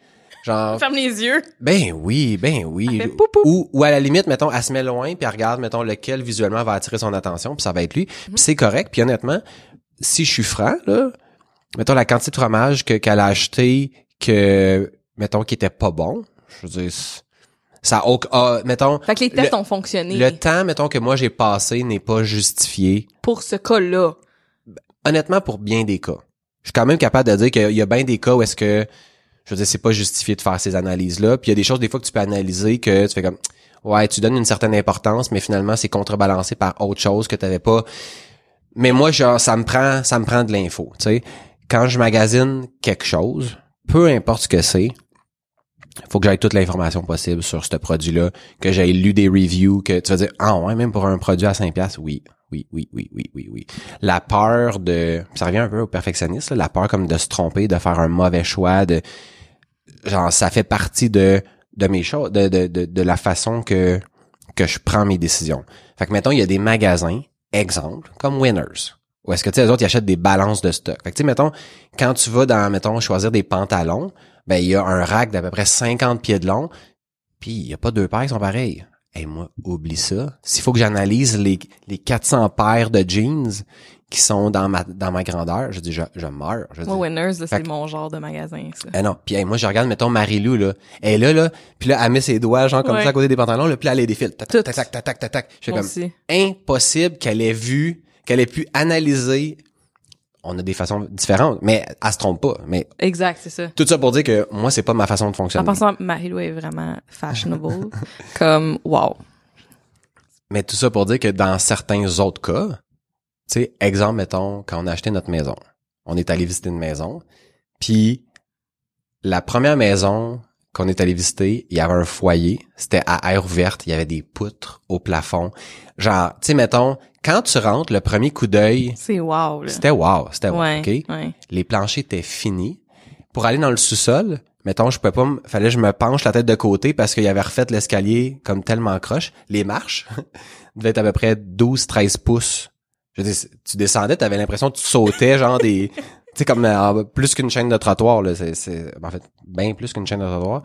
genre, Ferme les yeux. ben oui, ben oui. Elle fait pou, pou. Ou, ou à la limite, mettons, elle se met loin, puis elle regarde, mettons, lequel visuellement va attirer son attention, puis ça va être lui. Mhm. Puis c'est correct. Puis honnêtement, si je suis franc, là, mettons, la quantité de fromage que qu'elle a acheté, que, mettons, qui était pas bon, je veux dire, c'est- Ça a, aucun- ah, mettons, Fait que les tests le, ont fonctionné le temps, mettons, que moi j'ai passé n'est pas justifié. pour ce cas-là. Honnêtement, pour bien des cas. Je suis quand même capable de dire qu'il y a bien des cas où est-ce que, je veux dire, c'est pas justifié de faire ces analyses-là. Puis il y a des choses, des fois, que tu peux analyser que tu fais comme, ouais, tu donnes une certaine importance, mais finalement, c'est contrebalancé par autre chose que t'avais pas. Mais moi, genre, ça me prend, ça me prend de l'info, tu sais. Quand je magasine quelque chose, peu importe ce que c'est, faut que j'aille toute l'information possible sur ce produit-là, que j'aille lu des reviews, que tu vas dire, ah ouais, même pour un produit à 5 piastres, oui, oui, oui, oui, oui, oui, oui. La peur de, ça revient un peu au perfectionniste, la peur comme de se tromper, de faire un mauvais choix, de, genre, ça fait partie de, de mes choses, de, de, de, de la façon que, que je prends mes décisions. Fait que, mettons, il y a des magasins, exemple, comme Winners, où est-ce que, tu sais, les autres, ils achètent des balances de stock. Fait que, tu sais, mettons, quand tu vas dans, mettons, choisir des pantalons, ben, il y a un rack d'à peu près 50 pieds de long, puis il y a pas deux paires qui sont pareilles. Et moi, oublie ça. S'il faut que j'analyse les, les 400 paires de jeans qui sont dans ma, dans ma grandeur, je dis, je, je meurs. Je dis, Moi, Winners, c'est mon genre de magasin, ça. eh non, puis hey, moi je regarde mettons Marie-Lou là, elle est là là, puis là elle met ses doigts genre comme Ouais. ça à côté des pantalons, là, puis là, elle les défile. Tac tac tac tac tac tac. Je suis comme aussi. impossible qu'elle ait vu, qu'elle ait pu analyser. On a des façons différentes, mais elle se trompe pas. Mais Exact, c'est ça. tout ça pour dire que moi c'est pas ma façon de En fonctionner. passant, Marie-Lou est vraiment fashionable. <laughs> comme, wow. Mais tout ça pour dire que dans certains autres cas, tu sais, exemple mettons quand on a acheté notre maison, on est allé visiter une maison, puis la première maison qu'on est allé visiter, il y avait un foyer, c'était à air ouverte, il y avait des poutres au plafond. Genre, tu sais, mettons, quand tu rentres, le premier coup d'œil, C'est wow, là. c'était wow, c'était wow, Ouais, OK? ouais. Les planchers étaient finis. Pour aller dans le sous-sol, mettons, je pouvais pas, fallait que je me penche la tête de côté parce qu'il y avait refait l'escalier comme tellement croche. Les marches <laughs> devaient être à peu près 12-13 pouces. Je veux dire, tu descendais, t'avais l'impression que tu sautais genre des, sais, comme euh, plus qu'une chaîne de trottoir, là. C'est, c'est, en fait, bien plus qu'une chaîne de trottoir.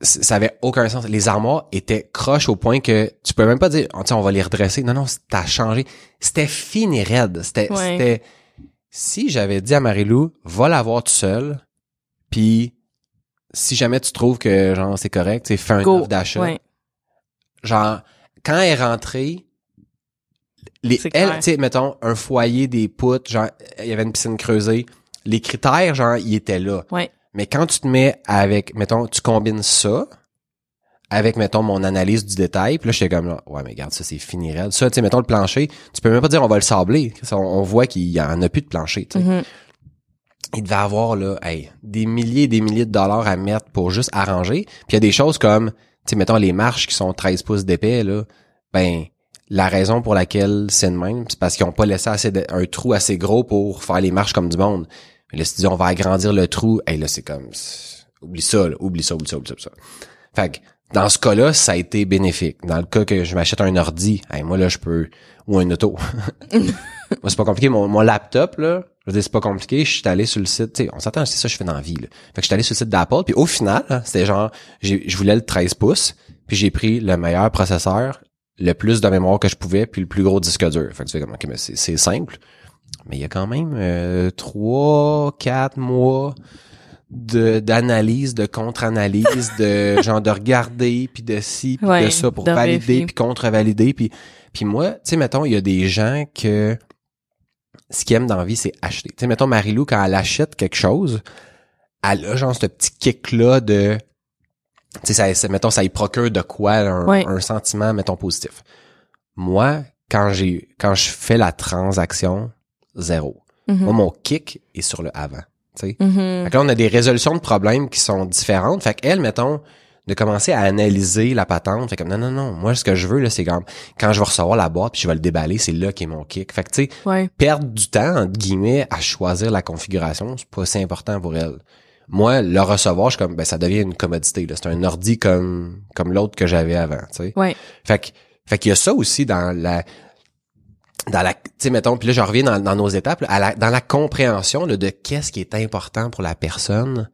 Ça avait aucun sens. Les armoires étaient croches au point que tu peux même pas dire, oh, tiens, on va les redresser. Non, non, t'as changé. C'était fini raide. C'était, Ouais. c'était, si j'avais dit à Marilou, va la voir tout seul, puis si jamais tu trouves que genre c'est correct, tu sais, fais un offre d'achat. Ouais. Genre quand elle est rentrée, les clair. tu sais, mettons un foyer des poutres, genre il y avait une piscine creusée, les critères genre ils étaient là. Ouais. Mais quand tu te mets avec mettons tu combines ça avec mettons mon analyse du détail, puis là j'étais comme là, ouais mais regarde ça c'est fini raide. Ça tu sais mettons le plancher, tu peux même pas dire on va le sabler, Ça, on, on voit qu'il y en a plus de plancher, tu sais Mhm. il devait avoir là, hey, des milliers et des milliers de dollars à mettre pour juste arranger. Puis il y a des choses comme, tu sais, mettons les marches qui sont 13 pouces d'épais, là, ben, la raison pour laquelle c'est de même, c'est parce qu'ils ont pas laissé assez de- un trou assez gros pour faire les marches comme du monde. Mais là, si tu dis on va agrandir le trou, hey, là, c'est comme, oublie ça, là, oublie ça, oublie ça, oublie ça, oublie ça. Fait que, dans ce cas-là, ça a été bénéfique. Dans le cas que je m'achète un ordi, hey, moi, là, je peux, ou un auto. <laughs> Moi, c'est pas compliqué. Mon, mon laptop, là, je veux dire, c'est pas compliqué. Je suis allé sur le site, tu sais, on s'entend, c'est ça que je fais dans la vie, là. Fait que je suis allé sur le site d'Apple, puis au final, c'était genre, je voulais le 13 pouces, puis j'ai pris le meilleur processeur, le plus de mémoire que je pouvais, puis le plus gros disque dur. Fait que tu fais comme, ok, mais c'est, c'est simple. Mais il y a quand même euh, trois, quatre mois de d'analyse, de contre-analyse, de <laughs> genre de regarder, puis de ci, puis Ouais, de ça pour de valider, puis contre-valider, puis puis moi, tu sais, mettons, il y a des gens que ce qu'ils aiment dans la vie, c'est acheter. Tu sais, mettons, Marilou, quand elle achète quelque chose, elle a genre ce petit kick-là de... Tu sais, ça, mettons, ça y procure de quoi un, un sentiment, mettons, positif. Moi, quand j'ai quand je fais la transaction, zéro. Mhm. Moi, mon kick est sur le avant. Tu sais. Mhm. Fait que là, on a des résolutions de problèmes qui sont différentes. Fait qu'elle, mettons, de commencer à analyser la patente. Fait comme, non, non, non. Moi, ce que je veux, là, c'est quand je vais recevoir la boîte puis je vais le déballer, c'est là qui est mon kick. Fait que, tu sais, Ouais. perdre du temps, entre guillemets, à choisir la configuration, c'est pas si important pour elle. Moi, le recevoir, je suis comme, ben, ça devient une commodité. C'est un ordi comme, comme l'autre que j'avais avant, tu sais. Ouais. Fait que, fait qu'il y a ça aussi dans la, dans la, tu sais, mettons, puis là, je reviens dans, dans nos étapes, là, à la- dans la compréhension là, de qu'est-ce qui est important pour la personne,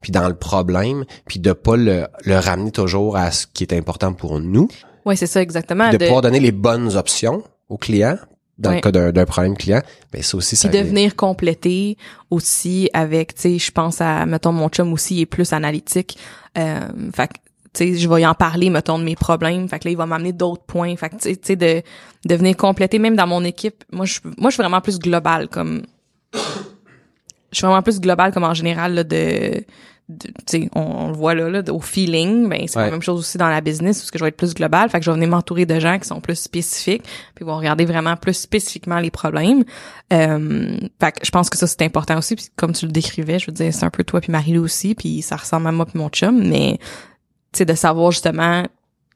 puis dans le problème, puis de pas le, le ramener toujours à ce qui est important pour nous, Ouais, c'est ça, exactement. de, De, pouvoir donner les bonnes options au client, dans le cas d'un problème client, ben ça aussi, ça puis de vient- venir compléter aussi avec, tu sais, je pense à, mettons, mon chum aussi, il est plus analytique. Euh, fait que, tu sais, je vais y en parler, mettons, de mes problèmes. Fait que là, il va m'amener d'autres points. Fait que, tu sais- tu sais, de, de venir compléter, même dans mon équipe. Moi, je, moi, je suis vraiment plus global, comme, je suis vraiment plus global, comme en général, là, de, de- tu sais, on, on le voit là, là, au feeling, ben, c'est Ouais. la même chose aussi dans la business, parce que je vais être plus global. Fait que je vais venir m'entourer de gens qui sont plus spécifiques, puis vont regarder vraiment plus spécifiquement les problèmes. Euh, fait que je pense que ça, c'est important aussi. Puis comme tu le décrivais, je veux dire, c'est un peu toi puis Marie-Lou aussi, puis ça ressemble à moi puis mon chum, mais tu sais, de savoir justement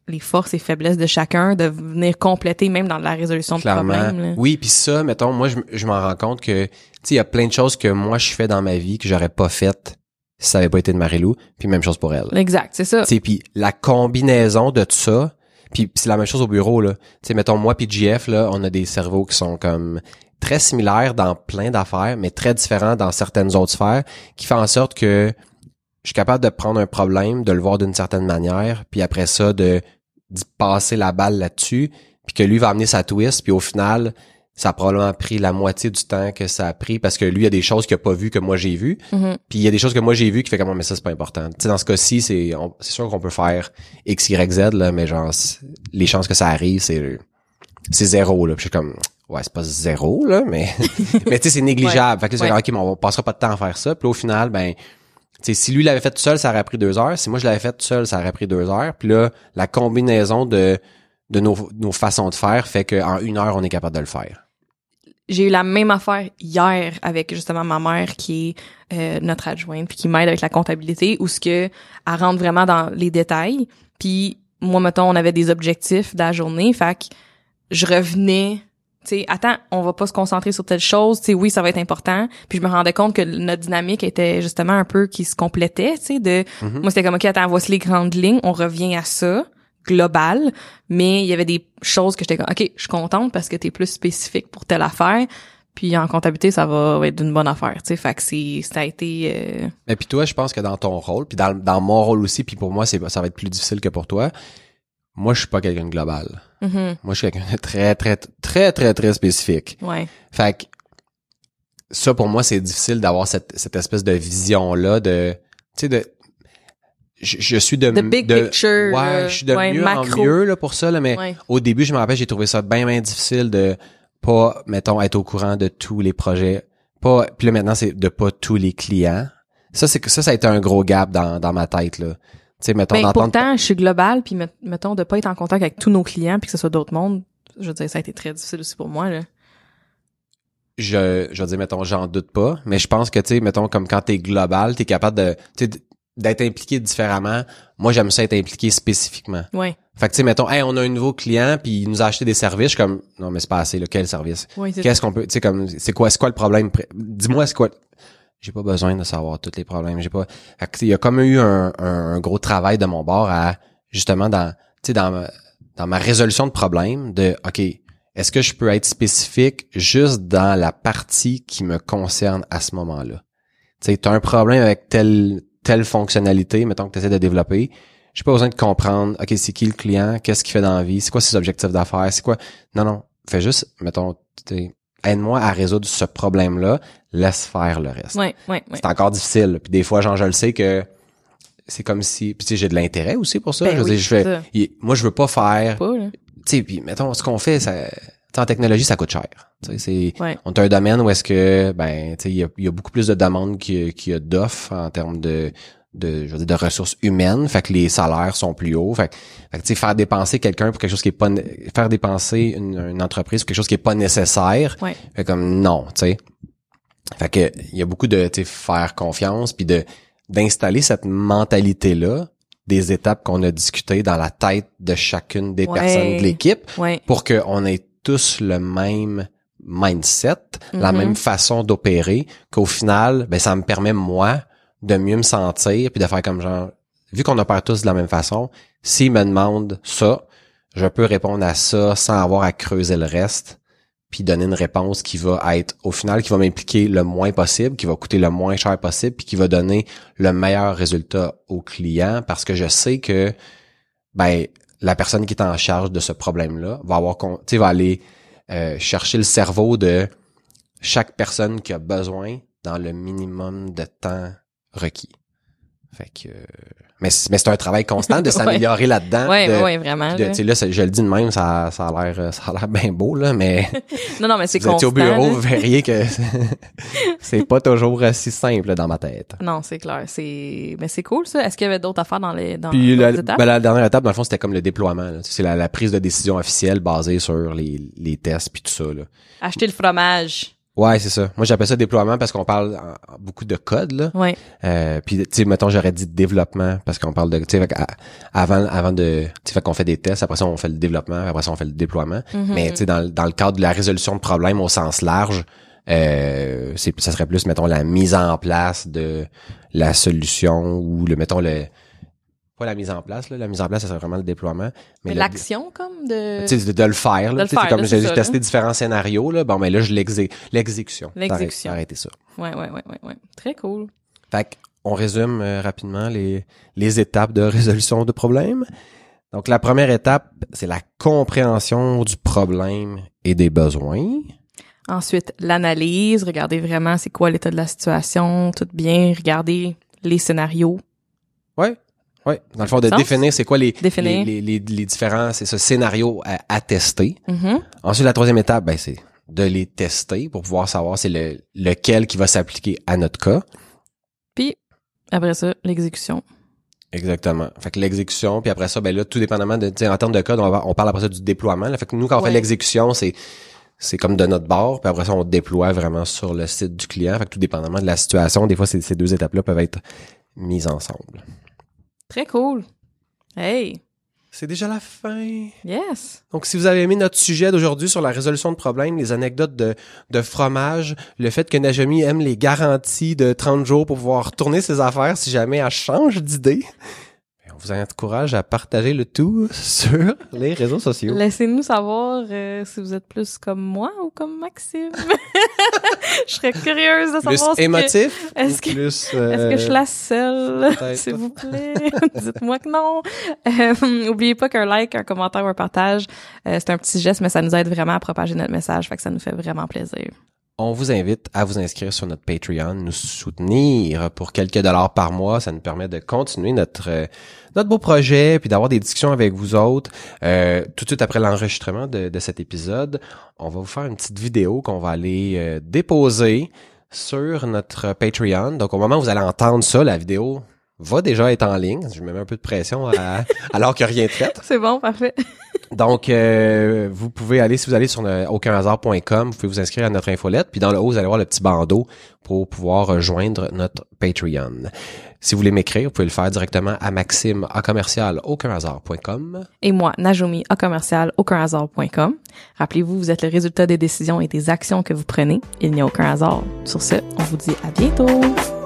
les forces et faiblesses de chacun, de venir compléter même dans la résolution de problèmes. là. Oui, puis ça, mettons, moi, je, je m'en rends compte que, tu sais, il y a plein de choses que moi, je fais dans ma vie que j'aurais pas faites si ça avait pas été de Marilou, puis même chose pour elle. Exact, c'est ça. Tu sais, puis la combinaison de tout ça, puis c'est la même chose au bureau, là. Tu sais, mettons, moi puis GF, là, on a des cerveaux qui sont comme très similaires dans plein d'affaires, mais très différents dans certaines autres sphères, qui fait en sorte que je suis capable de prendre un problème, de le voir d'une certaine manière, puis après ça, de d'y passer la balle là-dessus, puis que lui va amener sa twist, puis au final, ça a probablement pris la moitié du temps que ça a pris parce que lui, il y a des choses qu'il a pas vues que moi j'ai vues, Mhm. puis il y a des choses que moi j'ai vues qui fait comme mais ça c'est pas important. Tu sais dans ce cas-ci, c'est sûr qu'on peut faire X Y Z là, mais genre les chances que ça arrive, c'est c'est zéro là. Puis je suis comme ouais, c'est pas zéro là, mais <laughs> mais tu sais c'est négligeable. Fait que là, Ouais. OK, mais on passera pas de temps à faire ça. Puis là, au final ben si lui l'avait fait tout seul, ça aurait pris deux heures. Si moi je l'avais fait tout seul, ça aurait pris deux heures. Puis là, la combinaison de de nos, nos façons de faire fait qu'en une heure, on est capable de le faire. J'ai eu la même affaire hier avec justement ma mère qui est euh, notre adjointe puis qui m'aide avec la comptabilité où ce que elle rentre vraiment dans les détails. Puis moi mettons on avait des objectifs de la journée, fait que je revenais sais attends, on va pas se concentrer sur telle chose, tu oui, ça va être important. Puis je me rendais compte que notre dynamique était justement un peu qui se complétait, tu sais de Mhm. moi c'était comme OK, attends, voici les grandes lignes, on revient à ça global, mais il y avait des choses que j'étais comme OK, je suis contente parce que t'es plus spécifique pour telle affaire. Puis en comptabilité, ça va être d'une bonne affaire, tu sais. Fait que c'est, ça a été, euh, Mais puis toi, je pense que dans ton rôle, puis dans, dans mon rôle aussi, puis pour moi, c'est ça va être plus difficile que pour toi. Moi, je suis pas quelqu'un de global. mhm, Moi, je suis quelqu'un de très, très, très, très, très spécifique. ouais, Fait que ça, pour moi, c'est difficile d'avoir cette, cette espèce de vision-là de, tu sais, de, je, je suis de, The big de- picture, ouais, euh, je suis de ouais, mieux macro. en mieux là pour ça là, mais ouais, au début, je me rappelle, j'ai trouvé ça bien, bien difficile de pas, mettons, être au courant de tous les projets. Pas, puis là, maintenant, c'est de pas tous les clients. Ça, c'est que ça, ça a été un gros gap dans, dans ma tête, là. Sais, mettons, Mais d'entendre- pourtant, je suis globale, puis met- mettons de pas être en contact avec tous nos clients, puis que ce soit d'autres mondes. Je veux dire, ça a été très difficile aussi pour moi là. je, je veux dire, mettons, j'en doute pas, mais je pense que, tu sais, mettons, comme quand t'es global, t'es capable de, tu d'être impliqué différemment. Moi, j'aime ça être impliqué spécifiquement. Ouais, Fait que, tu sais, mettons, hey, on a un nouveau client, puis il nous a acheté des services, je suis comme, non, mais c'est pas assez, là, quel service? ouais, c'est Qu'est-ce qu'on peut, tu sais, comme, c'est quoi, c'est quoi le problème? Dis-moi, c'est quoi, j'ai pas besoin de savoir tous les problèmes, j'ai pas, il y a comme eu un, un, gros travail de mon bord à, justement, dans, dans ma, dans ma résolution de problème, de, OK, est-ce que je peux être spécifique juste dans la partie qui me concerne à ce moment-là? Tu t'as un problème avec telle, telle fonctionnalité, mettons que tu essaies de développer, j'ai pas besoin de comprendre, OK, c'est qui le client, qu'est-ce qu'il fait dans la vie, c'est quoi ses objectifs d'affaires, c'est quoi, non, non, fais juste, mettons, aide-moi à résoudre ce problème-là, laisse faire le reste. ouais, ouais, ouais. C'est encore difficile. Puis des fois, genre, je le sais que c'est comme si, puis tu sais, j'ai de l'intérêt aussi pour ça. Ben je oui, dire, je fais, ça. il- moi, je veux pas faire, tu sais, puis mettons, ce qu'on fait, ça, tu sais, en technologie, ça coûte cher. Tu sais, c'est, Ouais. on a un domaine où est-ce que, ben, tu sais, il y a, il y a beaucoup plus de demandes qu'il y a- qu'il y a d'offres en termes de, de, je veux dire, de ressources humaines. Fait que les salaires sont plus hauts. Fait que, fait que, tu sais, faire dépenser quelqu'un pour quelque chose qui est pas, faire dépenser une, une entreprise pour quelque chose qui est pas nécessaire. Ouais. Fait comme, non, tu sais. Fait que, il y a beaucoup de, tu sais, faire confiance puis de, d'installer cette mentalité-là des étapes qu'on a discutées dans la tête de chacune des Ouais. personnes de l'équipe Ouais. pour qu'on ait tous le même mindset, la Mhm. même façon d'opérer, qu'au final, ben, ça me permet, moi, de mieux me sentir, puis de faire comme genre, vu qu'on opère tous de la même façon, s'ils me demandent ça, je peux répondre à ça sans avoir à creuser le reste, puis donner une réponse qui va être, au final, qui va m'impliquer le moins possible, qui va coûter le moins cher possible, puis qui va donner le meilleur résultat au client, parce que je sais que, ben, la personne qui est en charge de ce problème-là va avoir, tu va aller euh, chercher le cerveau de chaque personne qui a besoin dans le minimum de temps requis. Fait que, euh, mais, c'est- mais c'est un travail constant de <laughs> s'améliorer là-dedans. Ouais, de- ouais, vraiment. de- là. je le dis de même, ça, ça a l'air, euh, ça a l'air bien beau, là, mais <laughs> Non, non, mais c'est si vous étiez constant. au bureau, vous verriez que <laughs> c'est pas toujours aussi simple là, dans ma tête. Non, c'est clair. C'est, mais c'est cool, ça. Est-ce qu'il y avait d'autres affaires dans les, dans Puis la, les étapes? ben, la dernière étape, dans le fond, c'était comme le déploiement. C'est la, la prise de décision officielle basée sur les, les tests puis tout ça. Là. Acheter le fromage. Ouais, c'est ça. Moi, j'appelle ça déploiement parce qu'on parle en- en beaucoup de code. Là. Ouais. Euh, puis, tu sais, mettons, j'aurais dit développement parce qu'on parle de, tu sais, avant, avant de, tu sais, qu'on fait des tests, après ça, on fait le développement, après ça, on fait le déploiement. Mhm. Mais, tu sais, dans, le- dans le cadre de la résolution de problèmes au sens large, euh, c'est, ça serait plus, mettons, la mise en place de la solution ou le, mettons, le, pas la mise en place, là. La mise en place, ça serait vraiment le déploiement. Mais le- l'action, comme de... tu sais, de, de le faire, De là. le Tu sais, faire, comme j'ai testé là. différents scénarios, là. Bon, mais là, je l'exé, l'exécution. L'exécution. Arrêtez ça. Ouais, ouais, ouais, ouais, ouais. Très cool. Fait on résume euh, rapidement les, les étapes de <laughs> résolution de problèmes. Donc, la première étape, c'est la compréhension du problème et des besoins. Ensuite, l'analyse. Regardez vraiment c'est quoi l'état de la situation. Tout bien. Regardez les scénarios. Ouais. Ouais. Dans le fond, de Sens? définir c'est quoi les, les, les, les, différents, c'est ce scénario à, à tester. Mhm. Ensuite, la troisième étape, ben, c'est de les tester pour pouvoir savoir c'est le, lequel qui va s'appliquer à notre cas. Puis, après ça, l'exécution. Exactement. Fait que l'exécution, puis après ça, ben là, tout dépendamment de, en termes de code, on, va- on parle après ça du déploiement. Là. Fait que nous, quand on Ouais. fait l'exécution, c'est c'est comme de notre bord, puis après ça, on déploie vraiment sur le site du client. Fait que tout dépendamment de la situation, des fois, ces, ces deux étapes-là peuvent être mises ensemble. Très cool. Hey. C'est déjà la fin. Yes. Donc, si vous avez aimé notre sujet d'aujourd'hui sur la résolution de problèmes, les anecdotes de, de fromage, le fait que Najami aime les garanties de 30 jours pour pouvoir retourner ses affaires si jamais elle change d'idée, vous encourage à partager le tout <laughs> sur les réseaux sociaux. Laissez-nous savoir euh, si vous êtes plus comme moi ou comme Maxime. <laughs> je serais curieuse de Plus savoir que- émotif, <laughs> est-ce que- plus... Est-ce euh, que je suis la seule? peut-être. S'il vous plaît, dites-moi que non. Euh, oubliez pas qu'un like, un commentaire ou un partage, euh, c'est un petit geste, mais ça nous aide vraiment à propager notre message, fait que ça nous fait vraiment plaisir. On vous invite à vous inscrire sur notre Patreon, nous soutenir pour quelques dollars par mois. Ça nous permet de continuer notre euh, notre beau projet, puis d'avoir des discussions avec vous autres. Euh, tout de suite après l'enregistrement de, cet épisode, on va vous faire une petite vidéo qu'on va aller euh, déposer sur notre Patreon. Donc au moment où vous allez entendre ça, la vidéo va déjà être en ligne. Je me mets un peu de pression alors que rien de fait. <laughs> C'est bon, parfait. Donc, euh, vous pouvez aller, si vous allez sur aucunhasard.com, vous pouvez vous inscrire à notre infolette, puis dans le haut, vous allez voir le petit bandeau pour pouvoir rejoindre notre Patreon. Si vous voulez m'écrire, vous pouvez le faire directement à maxime à commercial aucunhasard.com. Et moi, Najumi, à commercial, aucunhasard.com. Rappelez-vous, vous êtes le résultat des décisions et des actions que vous prenez. Il n'y a aucun hasard. Sur ce, on vous dit à bientôt.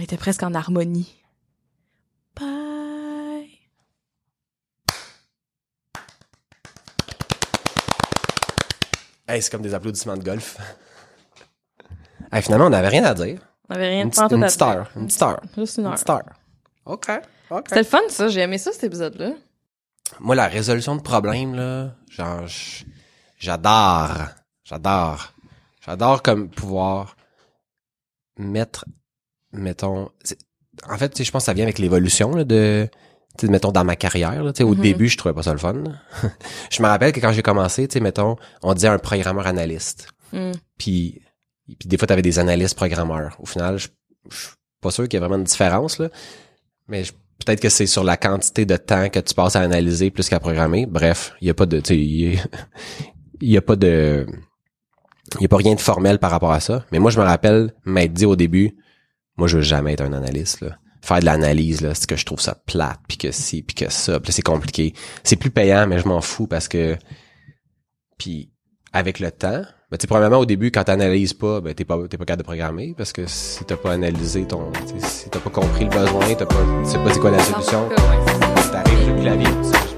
On était presque en harmonie. Bye. Hey, c'est comme des applaudissements de golf. <laughs> hey, finalement, on n'avait rien à dire. On avait rien Une de pantoute une à petite dire. heure. Une petite heure. Juste une Une heure. petite heure. OK. OK. C'était le fun, ça. J'ai aimé ça, cet épisode-là. Moi, la résolution de problèmes, là, genre, j'adore. J'adore. J'adore comme pouvoir mettre, mettons, en fait, tu je pense que ça vient avec l'évolution, là, de, tu mettons, dans ma carrière, là, tu au Mhm. début, je trouvais pas ça le fun. <laughs> je me rappelle que quand j'ai commencé, tu mettons, on disait un programmeur analyste. Mm. Puis, puis des fois, t'avais des analystes programmeurs. Au final, je, je suis pas sûr qu'il y ait vraiment une différence, là. Mais je- peut-être que c'est sur la quantité de temps que tu passes à analyser plus qu'à programmer. Bref, il y a pas de, tu il y a- <laughs> il y a pas de, il y a pas rien de formel par rapport à ça. Mais moi, je me rappelle m'être dit au début, moi, je veux jamais être un analyste, là. Faire de l'analyse, là, c'est que je trouve ça plate, puis que si, puis que ça, puis c'est compliqué. C'est plus payant, mais je m'en fous parce que, puis avec le temps, ben, tu sais, premièrement, au début, quand t'analyses pas, ben, t'es pas, t'es pas capable de programmer, parce que si t'as pas analysé ton, si t'as pas compris le besoin, t'as pas, tu sais pas c'est quoi la solution, t'arrives le clavier,